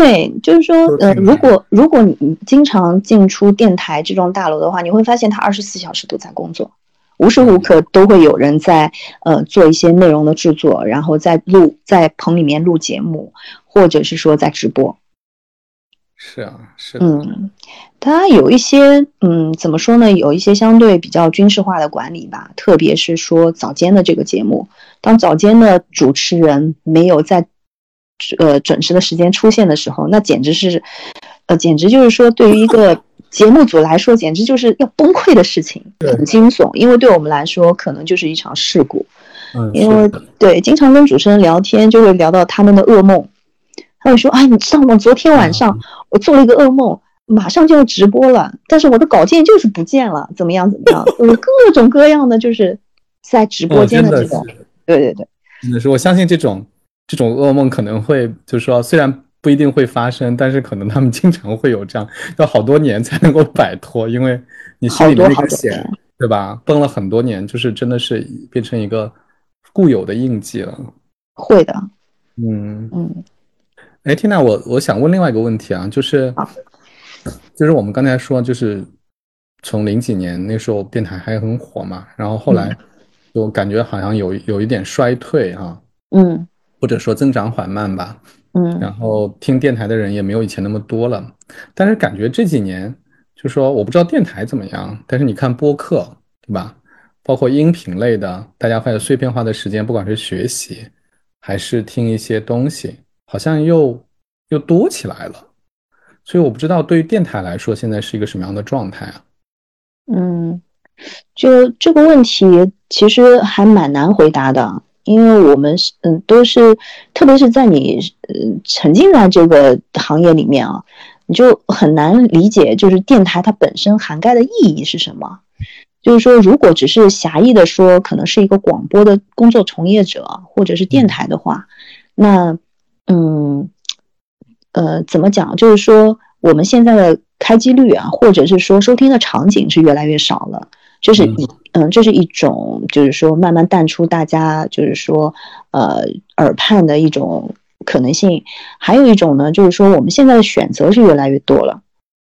对，就是说，呃，如果如果你经常进出电台这种大楼的话，你会发现他二十四小时都在工作。无时无刻都会有人在呃做一些内容的制作，然后在录在棚里面录节目，或者是说在直播。是啊，是的。嗯，他有一些嗯，怎么说呢？有一些相对比较军事化的管理吧，特别是说早间的这个节目，当早间的主持人没有在呃准时的时间出现的时候，那简直是呃，简直就是说对于一个。节目组来说，简直就是要崩溃的事情，很惊悚。因为对我们来说，可能就是一场事故。嗯，因为对，经常跟主持人聊天，就会聊到他们的噩梦。他会说：“哎，你知道吗？昨天晚上我做了一个噩梦，马上就要直播了，但是我的稿件就是不见了，怎么样？怎么样？有各种各样的，就是在直播间的这种。对对对，真的是，我相信这种这种噩梦可能会，就是说，虽然。不一定会发生，但是可能他们经常会有这样，要好多年才能够摆脱，因为你心里那个茧，对吧？绷了很多年，就是真的是变成一个固有的印记了。会的，嗯嗯。哎缇娜，我我想问另外一个问题啊，就是就是我们刚才说，就是从零几年那时候电台还很火嘛，然后后来就感觉好像有有一点衰退啊，嗯，或者说增长缓慢吧。嗯，然后听电台的人也没有以前那么多了，但是感觉这几年，就说我不知道电台怎么样，但是你看播客，对吧？包括音频类的，大家会有碎片化的时间，不管是学习还是听一些东西，好像又又多起来了。所以我不知道对于电台来说，现在是一个什么样的状态啊？嗯，就这个问题其实还蛮难回答的。因为我们是嗯都是，特别是在你呃沉浸在这个行业里面啊，你就很难理解，就是电台它本身涵盖的意义是什么。就是说，如果只是狭义的说，可能是一个广播的工作从业者，或者是电台的话，那嗯呃怎么讲？就是说我们现在的开机率啊，或者是说收听的场景是越来越少了。就是一嗯，这是一种，就是说慢慢淡出大家，就是说呃耳畔的一种可能性。还有一种呢，就是说我们现在的选择是越来越多了。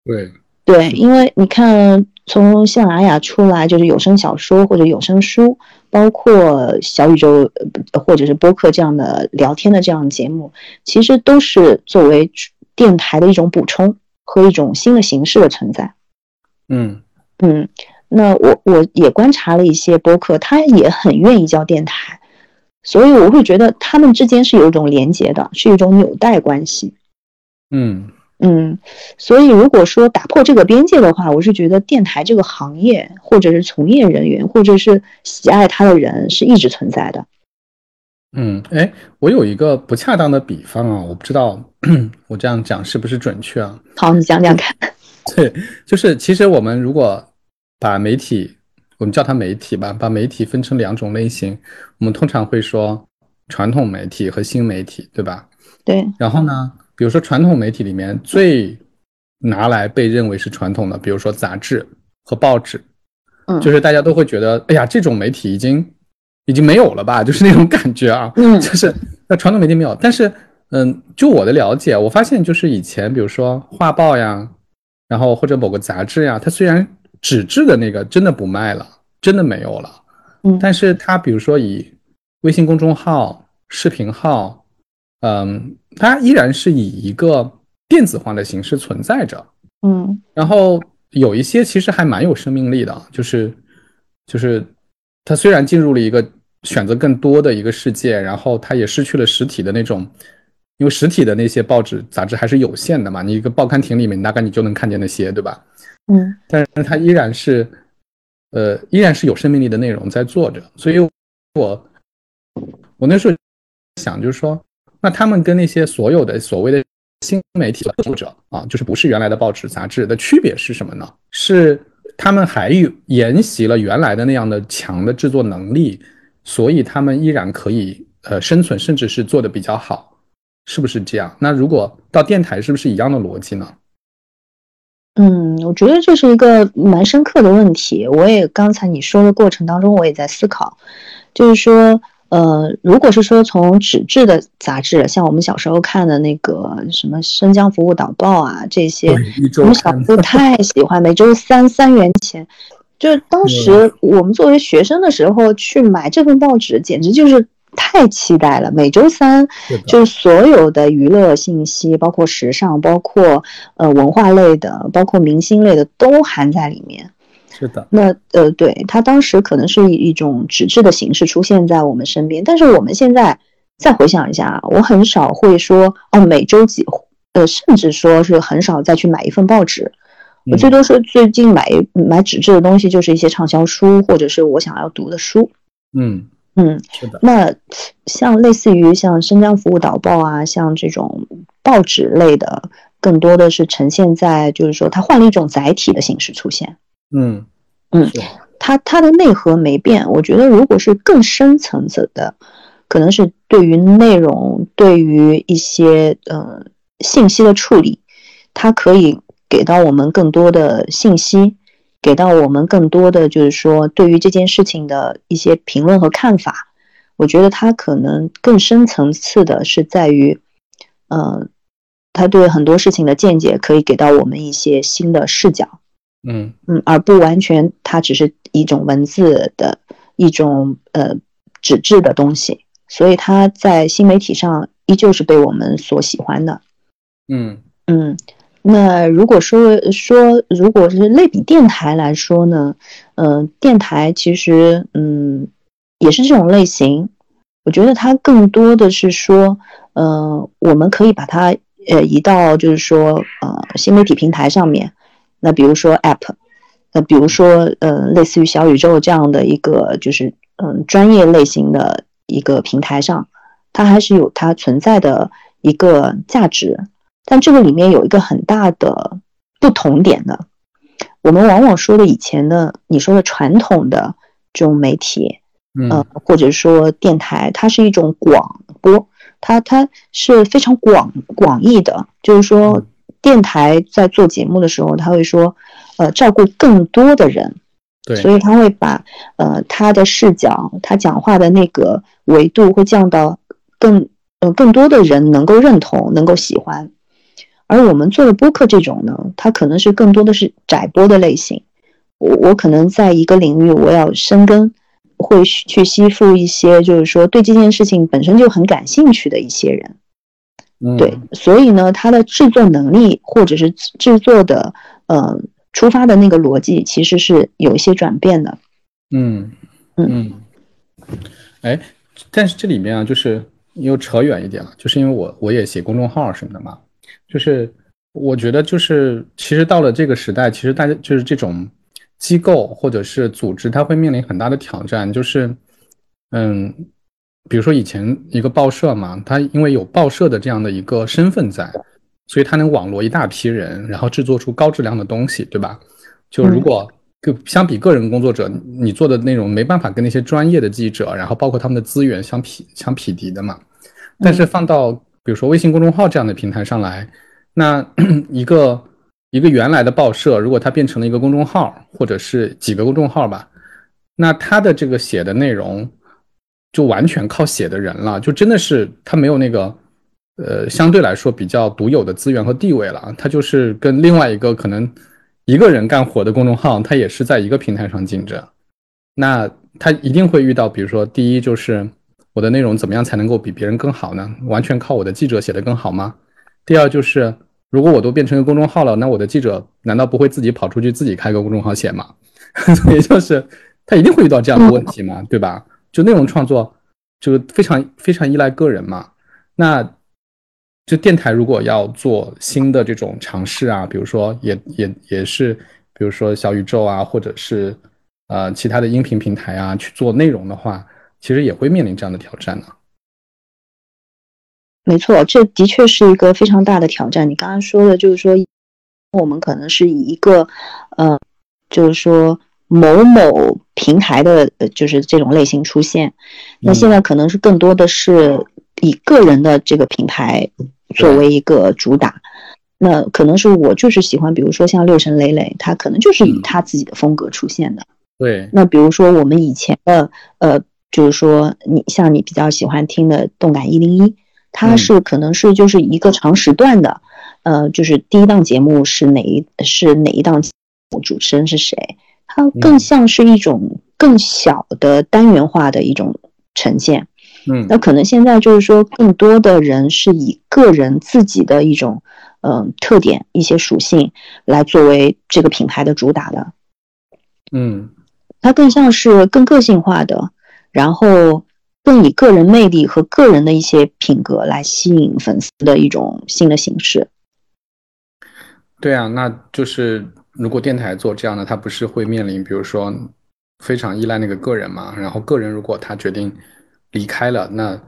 对对，因为你看，从喜马拉雅出来就是有声小说或者有声书，包括小宇宙或者是播客这样的聊天的这样的节目，其实都是作为电台的一种补充和一种新的形式的存在。嗯嗯。那我我也观察了一些播客，他也很愿意叫电台，所以我会觉得他们之间是有一种连接的，是一种纽带关系。嗯嗯，所以如果说打破这个边界的话，我是觉得电台这个行业，或者是从业人员，或者是喜爱它的人，是一直存在的。嗯，哎，我有一个不恰当的比方啊，我不知道 我这样讲是不是准确啊？好，你讲讲看。对，就是其实我们如果。把媒体，我们叫它媒体吧。把媒体分成两种类型，我们通常会说传统媒体和新媒体，对吧？对。然后呢，比如说传统媒体里面最拿来被认为是传统的，比如说杂志和报纸，嗯，就是大家都会觉得，哎呀，这种媒体已经已经没有了吧？就是那种感觉啊，嗯，就是那传统媒体没有。但是，嗯，就我的了解，我发现就是以前，比如说画报呀，然后或者某个杂志呀，它虽然纸质的那个真的不卖了，真的没有了。嗯，但是它比如说以微信公众号、视频号，嗯，它依然是以一个电子化的形式存在着。嗯，然后有一些其实还蛮有生命力的，就是就是它虽然进入了一个选择更多的一个世界，然后它也失去了实体的那种，因为实体的那些报纸杂志还是有限的嘛，你一个报刊亭里面大概你就能看见那些，对吧？嗯，但是它依然是，呃，依然是有生命力的内容在做着。所以，我我那时候想，就是说，那他们跟那些所有的所谓的新媒体的作者啊，就是不是原来的报纸杂志的区别是什么呢？是他们还有沿袭了原来的那样的强的制作能力，所以他们依然可以呃生存，甚至是做的比较好，是不是这样？那如果到电台，是不是一样的逻辑呢？嗯，我觉得这是一个蛮深刻的问题。我也刚才你说的过程当中，我也在思考，就是说，呃，如果是说从纸质的杂志，像我们小时候看的那个什么《生姜服务导报》啊这些，我们小时候太喜欢，每周三三元钱，就是当时我们作为学生的时候去买这份报纸，简直就是。太期待了！每周三就是所有的娱乐信息，包括时尚，包括呃文化类的，包括明星类的，都含在里面。是的。那呃，对他当时可能是以一种纸质的形式出现在我们身边，但是我们现在再回想一下，我很少会说哦，每周几呃，甚至说是很少再去买一份报纸。我最多说最近买买纸质的东西，就是一些畅销书或者是我想要读的书。嗯。嗯，是的。那像类似于像《生姜服务导报》啊，像这种报纸类的，更多的是呈现在就是说它换了一种载体的形式出现。嗯嗯，它它的内核没变。我觉得如果是更深层次的，可能是对于内容、对于一些呃信息的处理，它可以给到我们更多的信息。给到我们更多的就是说，对于这件事情的一些评论和看法，我觉得他可能更深层次的是在于，呃，他对很多事情的见解可以给到我们一些新的视角，嗯。嗯，而不完全它只是一种文字的一种呃纸质的东西，所以它在新媒体上依旧是被我们所喜欢的，嗯。嗯。那如果说说，如果是类比电台来说呢，嗯，电台其实嗯也是这种类型。我觉得它更多的是说，呃，我们可以把它呃移到就是说呃新媒体平台上面。那比如说 App，那比如说呃类似于小宇宙这样的一个就是嗯专业类型的一个平台上，它还是有它存在的一个价值。但这个里面有一个很大的不同点的，我们往往说的以前的你说的传统的这种媒体，呃，或者说电台，它是一种广播，它它是非常广广义的，就是说电台在做节目的时候，他会说，呃，照顾更多的人，对，所以他会把呃他的视角，他讲话的那个维度会降到更呃更多的人能够认同，能够喜欢。而我们做的播客这种呢，它可能是更多的是窄播的类型。我我可能在一个领域我要深耕，会去吸附一些就是说对这件事情本身就很感兴趣的一些人。对，所以呢，它的制作能力或者是制作的呃出发的那个逻辑其实是有一些转变的。嗯嗯，哎，但是这里面啊，就是又扯远一点了，就是因为我我也写公众号什么的嘛。就是我觉得，就是其实到了这个时代，其实大家就是这种机构或者是组织，它会面临很大的挑战。就是，嗯，比如说以前一个报社嘛，它因为有报社的这样的一个身份在，所以它能网罗一大批人，然后制作出高质量的东西，对吧？就如果就相比个人工作者，你做的内容没办法跟那些专业的记者，然后包括他们的资源相匹相匹敌的嘛。但是放到比如说微信公众号这样的平台上来，那 一个一个原来的报社，如果它变成了一个公众号，或者是几个公众号吧，那它的这个写的内容就完全靠写的人了，就真的是它没有那个呃相对来说比较独有的资源和地位了，它就是跟另外一个可能一个人干活的公众号，它也是在一个平台上竞争，那它一定会遇到，比如说第一就是。我的内容怎么样才能够比别人更好呢？完全靠我的记者写的更好吗？第二就是，如果我都变成一个公众号了，那我的记者难道不会自己跑出去自己开个公众号写吗？所以就是他一定会遇到这样的问题嘛，对吧？就内容创作就是非常非常依赖个人嘛。那就电台如果要做新的这种尝试啊，比如说也也也是，比如说小宇宙啊，或者是呃其他的音频平台啊去做内容的话。其实也会面临这样的挑战呢。没错，这的确是一个非常大的挑战。你刚刚说的，就是说我们可能是以一个呃，就是说某某平台的，呃，就是这种类型出现。那现在可能是更多的是以个人的这个品牌作为一个主打。那可能是我就是喜欢，比如说像六神磊磊，他可能就是以他自己的风格出现的。对。那比如说我们以前的，呃，就是说你像你比较喜欢听的动感一零一，它是可能是就是一个长时段的，呃，就是第一档节目是哪一是哪一档主持人是谁，它更像是一种更小的单元化的一种呈现。嗯。那可能现在就是说更多的人是以个人自己的一种。嗯，特点一些属性来作为这个品牌的主打的，嗯，它更像是更个性化的，然后更以个人魅力和个人的一些品格来吸引粉丝的一种新的形式。对啊，那就是如果电台做这样的，它不是会面临，比如说非常依赖那个个人嘛？然后个人如果他决定离开了，那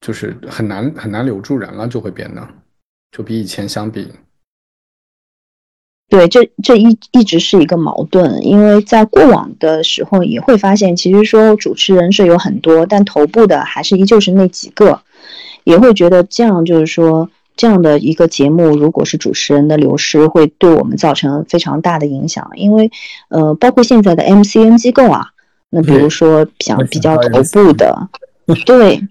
就是很难很难留住人了，就会变得。就比以前相比，对，这这一一直是一个矛盾，因为在过往的时候也会发现，其实说主持人是有很多，但头部的还是依旧是那几个，也会觉得这样就是说这样的一个节目，如果是主持人的流失，会对我们造成非常大的影响，因为呃，包括现在的 MCN 机构啊，那比如说像比较头部的，对。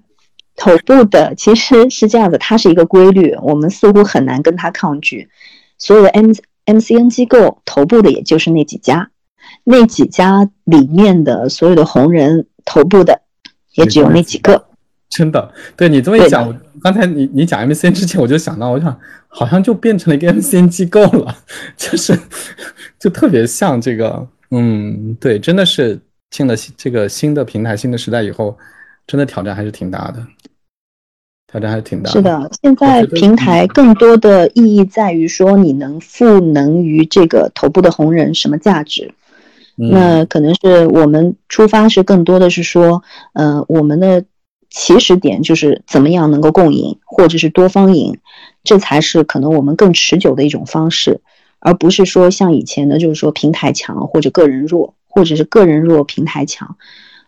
头部的其实是这样子，它是一个规律，我们似乎很难跟它抗拒。所有的 M M C N 机构头部的也就是那几家，那几家里面的所有的红人头部的也只有那几个。真的，对你这么一讲，刚才你你讲 M C N 之前，我就想到，我想好像就变成了一个 M C N 机构了，就是就特别像这个，嗯，对，真的是进了这个新的平台、新的时代以后，真的挑战还是挺大的。挑战还挺大。是的，现在平台更多的意义在于说，你能赋能于这个头部的红人什么价值？那可能是我们出发是更多的是说，呃，我们的起始点就是怎么样能够共赢，或者是多方赢，这才是可能我们更持久的一种方式，而不是说像以前的，就是说平台强或者个人弱，或者是个人弱平台强。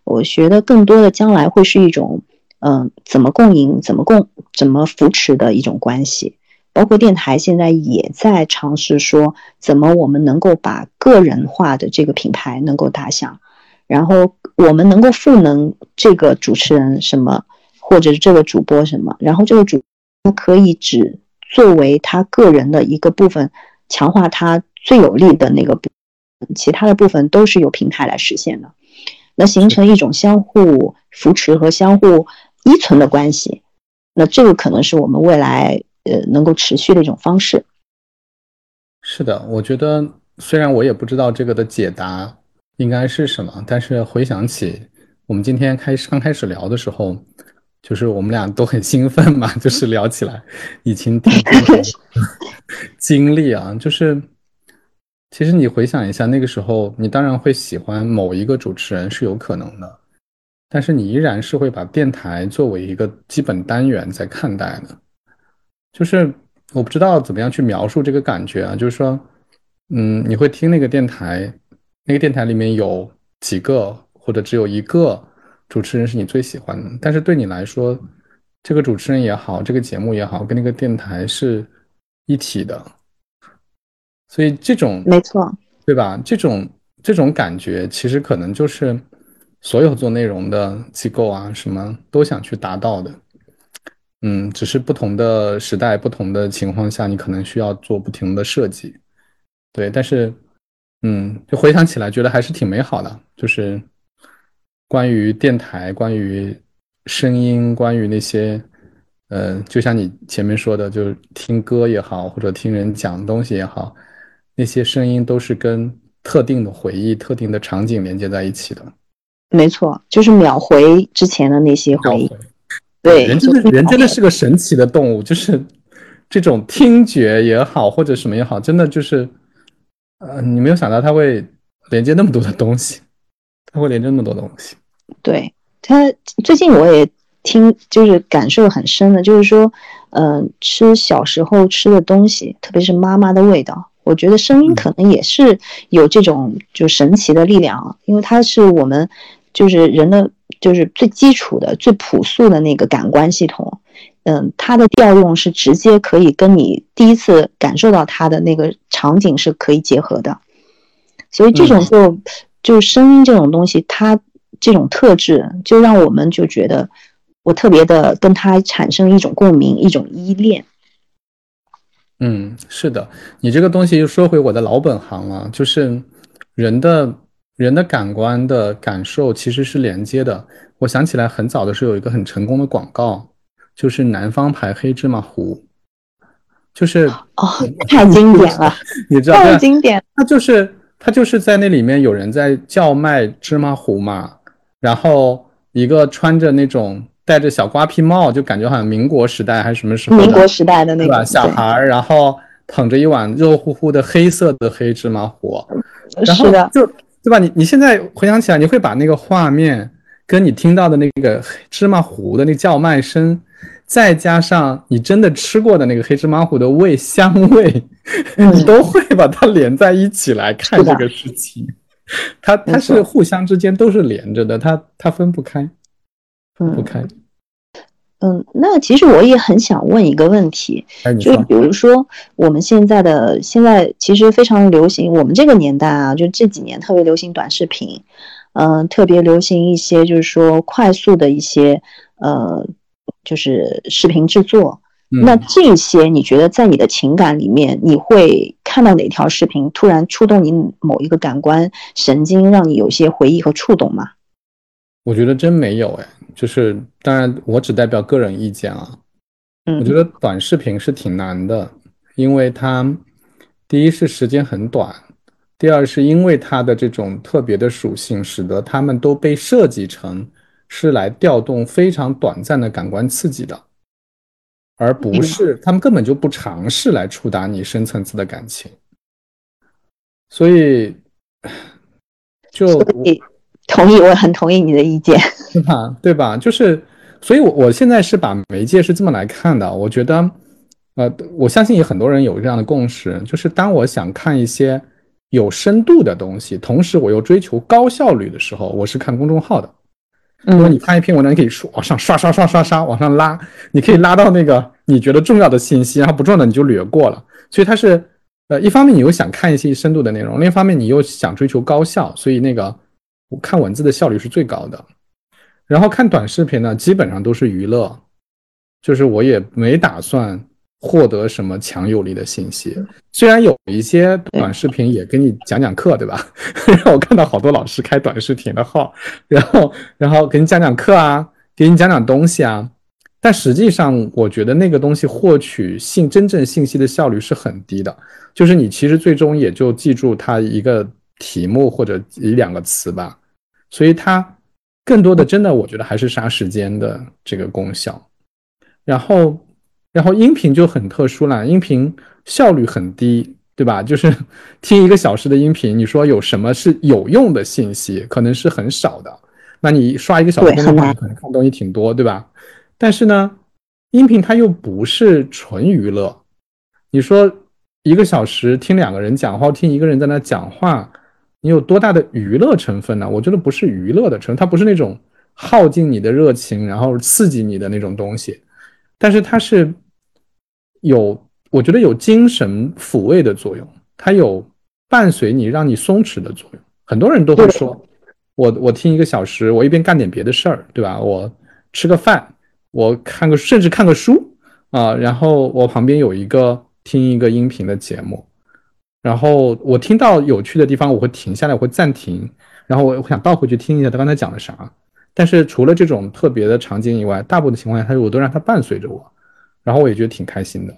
我觉得更多的将来会是一种。嗯，怎么共赢，怎么共，怎么扶持的一种关系，包括电台现在也在尝试说，怎么我们能够把个人化的这个品牌能够打响，然后我们能够赋能这个主持人什么，或者是这个主播什么，然后这个主他可以只作为他个人的一个部分，强化他最有利的那个部分，其他的部分都是由平台来实现的，那形成一种相互扶持和相互。依存的关系，那这个可能是我们未来呃能够持续的一种方式。是的，我觉得虽然我也不知道这个的解答应该是什么，但是回想起我们今天开始刚开始聊的时候，就是我们俩都很兴奋嘛，就是聊起来以前听经历啊，就是其实你回想一下那个时候，你当然会喜欢某一个主持人是有可能的。但是你依然是会把电台作为一个基本单元在看待的，就是我不知道怎么样去描述这个感觉啊，就是说，嗯，你会听那个电台，那个电台里面有几个或者只有一个主持人是你最喜欢的，但是对你来说，这个主持人也好，这个节目也好，跟那个电台是一体的，所以这种没错，对吧？这种这种感觉其实可能就是。所有做内容的机构啊，什么都想去达到的，嗯，只是不同的时代、不同的情况下，你可能需要做不停的设计，对。但是，嗯，就回想起来，觉得还是挺美好的。就是关于电台、关于声音、关于那些，呃，就像你前面说的，就是听歌也好，或者听人讲东西也好，那些声音都是跟特定的回忆、特定的场景连接在一起的。没错，就是秒回之前的那些回忆。对，人真的，人真的是个神奇的动物，就是这种听觉也好，或者什么也好，真的就是，呃，你没有想到它会连接那么多的东西，它会连接那么多东西。对它，最近我也听就是感受很深的，就是说，嗯，吃小时候吃的东西，特别是妈妈的味道，我觉得声音可能也是有这种就神奇的力量啊，因为它是我们就是人的就是最基础的、最朴素的那个感官系统，嗯，它的调用是直接可以跟你第一次感受到它的那个场景是可以结合的，所以这种就就声音这种东西，它这种特质就让我们就觉得。我特别的跟它产生一种共鸣，一种依恋。嗯，是的，你这个东西又说回我的老本行了，就是人的人的感官的感受其实是连接的。我想起来很早的时候有一个很成功的广告，就是南方牌黑芝麻糊，就是 哦，太经典了，你知道太经典，它就是它就是在那里面有人在叫卖芝麻糊嘛，然后一个穿着那种。戴着小瓜皮帽，就感觉好像民国时代还是什么时候？民国时代的那个小孩儿，然后捧着一碗热乎乎的黑色的黑芝麻糊，然后就对吧？你你现在回想起来，你会把那个画面跟你听到的那个芝麻糊的那叫卖声，再加上你真的吃过的那个黑芝麻糊的味香味，你都会把它连在一起来看这个事情。它它是互相之间都是连着的，它它分不开。分不开。嗯，那其实我也很想问一个问题，就比如说我们现在的现在其实非常流行，我们这个年代啊，就这几年特别流行短视频，嗯，特别流行一些就是说快速的一些呃，就是视频制作。那这些你觉得在你的情感里面，你会看到哪条视频突然触动你某一个感官神经，让你有些回忆和触动吗？我觉得真没有哎。就是，当然我只代表个人意见啊。嗯，我觉得短视频是挺难的，因为它第一是时间很短，第二是因为它的这种特别的属性，使得它们都被设计成是来调动非常短暂的感官刺激的，而不是他们根本就不尝试来触达你深层次的感情。所以，就同意，我很同意你的意见。对吧？对吧？就是，所以，我我现在是把媒介是这么来看的。我觉得，呃，我相信有很多人有这样的共识，就是当我想看一些有深度的东西，同时我又追求高效率的时候，我是看公众号的。因为你看一篇文章，你可以刷往上刷刷刷刷刷往上拉，你可以拉到那个你觉得重要的信息，然后不重要的你就略过了。所以它是，呃，一方面你又想看一些深度的内容，另一方面你又想追求高效，所以那个我看文字的效率是最高的。然后看短视频呢，基本上都是娱乐，就是我也没打算获得什么强有力的信息。虽然有一些短视频也给你讲讲课，对吧？让我看到好多老师开短视频的号，然后然后给你讲讲课啊，给你讲讲东西啊。但实际上，我觉得那个东西获取信真正信息的效率是很低的。就是你其实最终也就记住它一个题目或者一两个词吧，所以它。更多的真的，我觉得还是杀时间的这个功效。然后，然后音频就很特殊了，音频效率很低，对吧？就是听一个小时的音频，你说有什么是有用的信息，可能是很少的。那你刷一个小时的话，可能看东西挺多，对吧？但是呢，音频它又不是纯娱乐。你说一个小时听两个人讲话，听一个人在那讲话。你有多大的娱乐成分呢？我觉得不是娱乐的成分，它不是那种耗尽你的热情，然后刺激你的那种东西，但是它是有，我觉得有精神抚慰的作用，它有伴随你让你松弛的作用。很多人都会说，我我听一个小时，我一边干点别的事儿，对吧？我吃个饭，我看个甚至看个书啊，然后我旁边有一个听一个音频的节目。然后我听到有趣的地方，我会停下来，我会暂停，然后我我想倒回去听一下他刚才讲的啥。但是除了这种特别的场景以外，大部分情况下，他我都让他伴随着我，然后我也觉得挺开心的。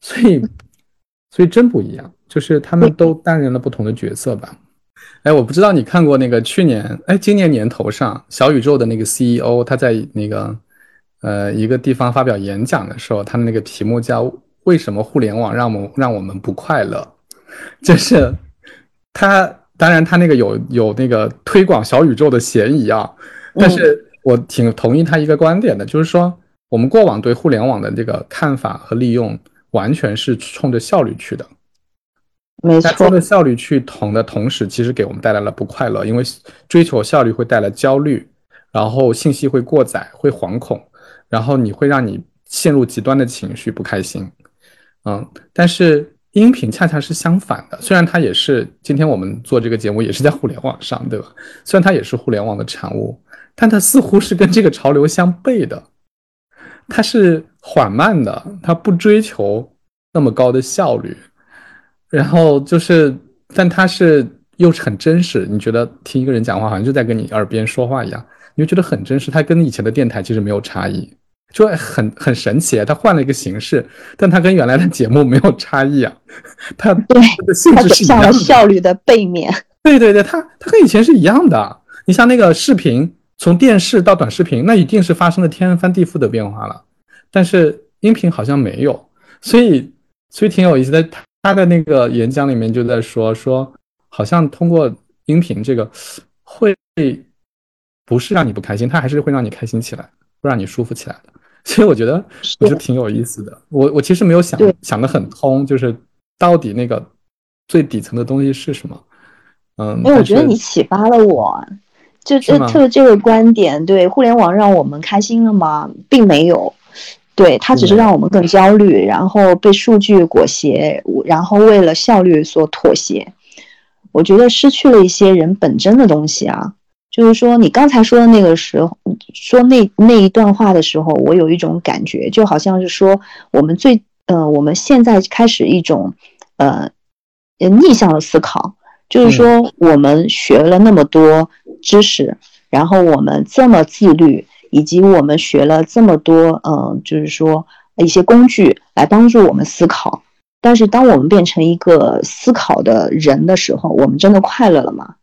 所以，所以真不一样，就是他们都担任了不同的角色吧。哎，我不知道你看过那个去年，哎，今年年头上小宇宙的那个 CEO，他在那个呃一个地方发表演讲的时候，他的那个题目叫“为什么互联网让我们让我们不快乐”。就是他，当然他那个有有那个推广小宇宙的嫌疑啊，但是我挺同意他一个观点的，就是说我们过往对互联网的这个看法和利用，完全是冲着效率去的。没错，冲着效率去捅的同时，其实给我们带来了不快乐，因为追求效率会带来焦虑，然后信息会过载，会惶恐，然后你会让你陷入极端的情绪，不开心。嗯，但是音频恰恰是相反的，虽然它也是今天我们做这个节目也是在互联网上，对吧？虽然它也是互联网的产物，但它似乎是跟这个潮流相悖的，它是缓慢的，它不追求那么高的效率。然后就是，但它是又是很真实，你觉得听一个人讲话好像就在跟你耳边说话一样，你就觉得很真实。它跟以前的电台其实没有差异，就很很神奇。他换了一个形式，但他跟原来的节目没有差异啊。他对，他走向了效率的背面。对对对，他他跟以前是一样的。你像那个视频，从电视到短视频，那一定是发生了天翻地覆的变化了。但是音频好像没有，所以所以挺有意思的。他的那个演讲里面就在说说，好像通过音频这个会不是让你不开心，他还是会让你开心起来，会让你舒服起来的。所以我觉得我是挺有意思的。我我其实没有想想的很通，就是到底那个最底层的东西是什么？嗯，因为我觉得你启发了我，就这特这个观点，对互联网让我们开心了吗？并没有。对它只是让我们更焦虑，然后被数据裹挟，然后为了效率所妥协。我觉得失去了一些人本真的东西啊。就是说，你刚才说的那个时候，说那那一段话的时候，我有一种感觉，就好像是说我们最呃，我们现在开始一种呃逆向的思考，就是说我们学了那么多知识，然后我们这么自律。以及我们学了这么多，嗯，就是说一些工具来帮助我们思考。但是，当我们变成一个思考的人的时候，我们真的快乐了吗？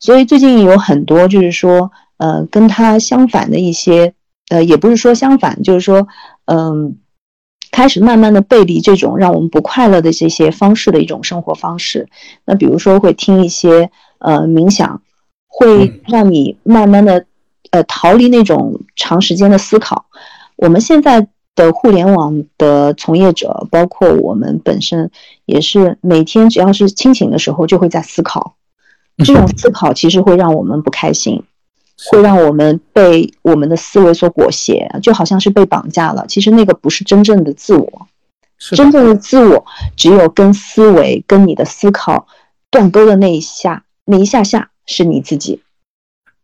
所以最近有很多就是说，呃，跟他相反的一些，呃，也不是说相反，就是说，嗯，开始慢慢的背离这种让我们不快乐的这些方式的一种生活方式。那比如说会听一些，呃，冥想，会让你慢慢的。呃，逃离那种长时间的思考。我们现在的互联网的从业者，包括我们本身，也是每天只要是清醒的时候，就会在思考。这种思考其实会让我们不开心，会让我们被我们的思维所裹挟，就好像是被绑架了。其实那个不是真正的自我，真正的自我只有跟思维、跟你的思考断钩的那一下，那一下下是你自己。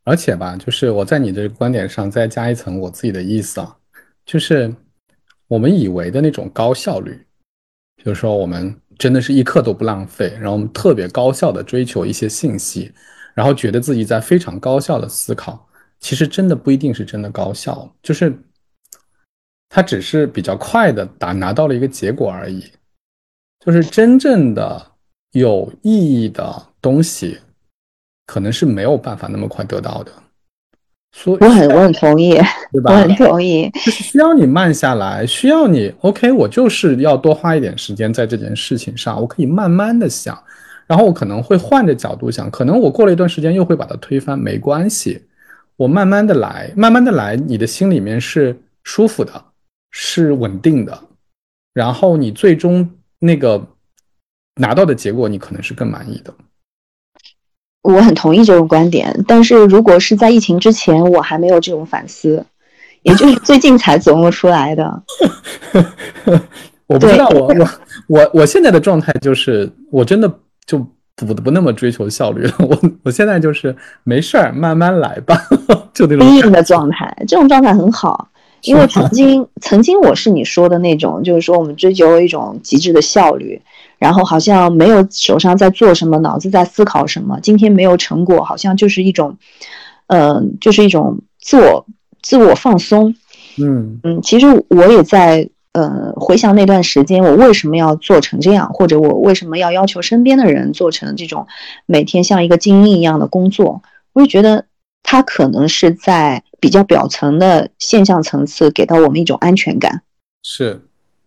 而且吧，就是我在你的观点上再加一层我自己的意思啊，就是我们以为的那种高效率，就是说我们真的是一刻都不浪费，然后我们特别高效的追求一些信息，然后觉得自己在非常高效的思考，其实真的不一定是真的高效，就是它只是比较快的打拿到了一个结果而已，就是真正的有意义的东西。可能是没有办法那么快得到的，所以我很我很同意，对吧？我很同意，就是需要你慢下来，需要你 OK，我就是要多花一点时间在这件事情上，我可以慢慢的想，然后我可能会换着角度想，可能我过了一段时间又会把它推翻，没关系，我慢慢的来，慢慢的来，你的心里面是舒服的，是稳定的，然后你最终那个拿到的结果，你可能是更满意的。我很同意这种观点，但是如果是在疫情之前，我还没有这种反思，也就是最近才琢磨出来的。我不知道，我我我我现在的状态就是，我真的就不不那么追求效率了。我我现在就是没事儿，慢慢来吧，就那种。硬的状态，这种状态很好，因为曾经曾经我是你说的那种，就是说我们追求一种极致的效率。然后好像没有手上在做什么，脑子在思考什么。今天没有成果，好像就是一种，嗯，就是一种自我自我放松。嗯嗯，其实我也在呃回想那段时间，我为什么要做成这样，或者我为什么要要求身边的人做成这种每天像一个精英一样的工作？我就觉得他可能是在比较表层的现象层次给到我们一种安全感。是。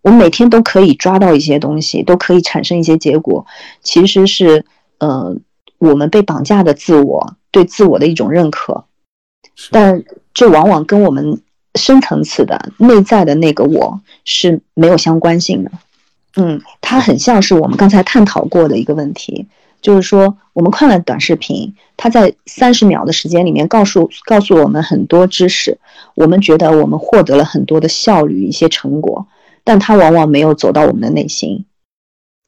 我每天都可以抓到一些东西，都可以产生一些结果，其实是，呃，我们被绑架的自我对自我的一种认可。但这往往跟我们深层次的内在的那个我是没有相关性的。嗯，它很像是我们刚才探讨过的一个问题，就是说我们看了短视频，它在三十秒的时间里面告诉告诉我们很多知识，我们觉得我们获得了很多的效率、一些成果，但它往往没有走到我们的内心。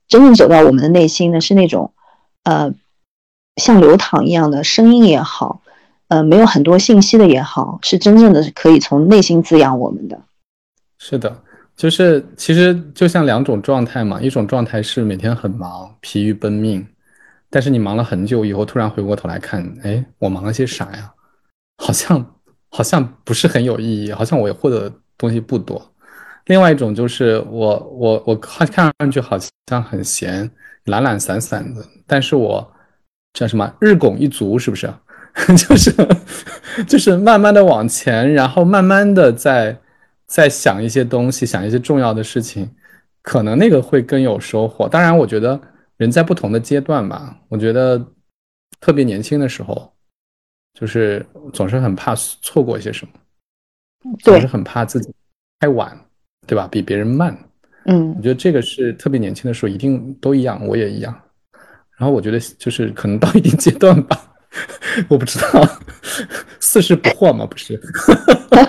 真正走到我们的内心呢，是那种，呃，像流淌一样的声音也好，呃，没有很多信息的也好，是真正的可以从内心滋养我们的。是的。就是其实就像两种状态嘛，一种状态是每天很忙，疲于奔命，但是你忙了很久以后，突然回过头来看，哎，我忙了些啥呀？好像好像不是很有意义，好像我获得东西不多。另外一种就是我我我看看上去好像很闲，懒懒散散的，但是我叫什么日拱一卒，是不是？就是 就是慢慢的往前，然后慢慢的在。在想一些东西，想一些重要的事情，可能那个会更有收获。当然，我觉得人在不同的阶段吧，我觉得特别年轻的时候，就是总是很怕错过一些什么，总是很怕自己太晚，对吧？比别人慢。嗯，我觉得这个是特别年轻的时候一定都一样，我也一样。然后我觉得就是可能到一定阶段吧，我不知道，四十不惑嘛，不是。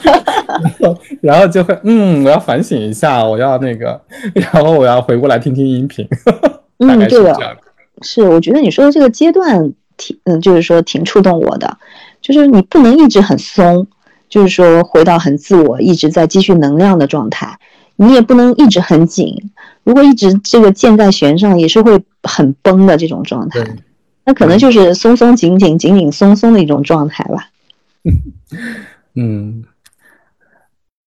然后就会，嗯，我要反省一下，我要那个，然后我要回过来听听音频。嗯，对的，是，我觉得你说的这个阶段挺，嗯，就是说挺触动我的，就是你不能一直很松，就是说回到很自我，一直在积蓄能量的状态，你也不能一直很紧，如果一直这个箭在弦上，也是会很崩的这种状态。那可能就是松松紧紧、紧紧松松的一种状态吧。嗯。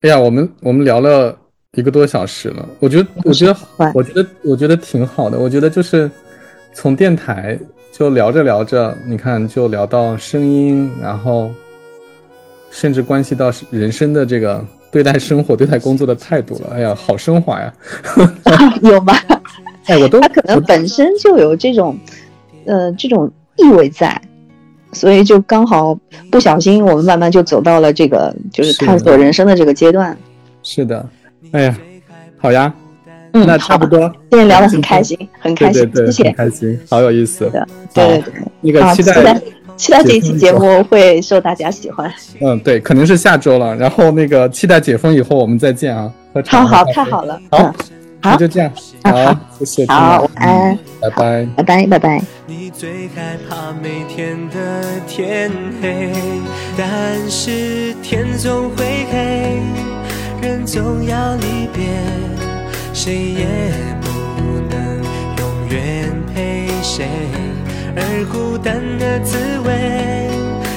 哎呀，我们我们聊了一个多小时了，我觉得我觉得我觉得我觉得挺好的。我觉得就是从电台就聊着聊着，你看就聊到声音，然后甚至关系到人生的这个对待生活、对待工作的态度了。哎呀，好升华呀！有吗？哎，我都他可能本身就有这种呃这种意味在。所以就刚好不小心，我们慢慢就走到了这个就是探索人生的这个阶段。是的，哎呀，好呀，嗯，那差不多。今天聊得很开心，很开心，谢谢，开心，好有意思。对对对，那个期待期待这一期节目会受大家喜欢。嗯，对，可能是下周了。然后那个期待解封以后我们再见啊。好好，太好了。好。那就这样，好，谢谢，好，晚安，拜拜，拜拜，拜拜。你最害怕每天的天黑，但是天总会黑，人总要离别，谁也不能永远陪谁，而孤单的滋味，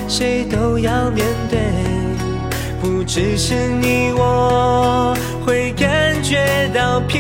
谁都要面对，不只是你我。会感觉到疲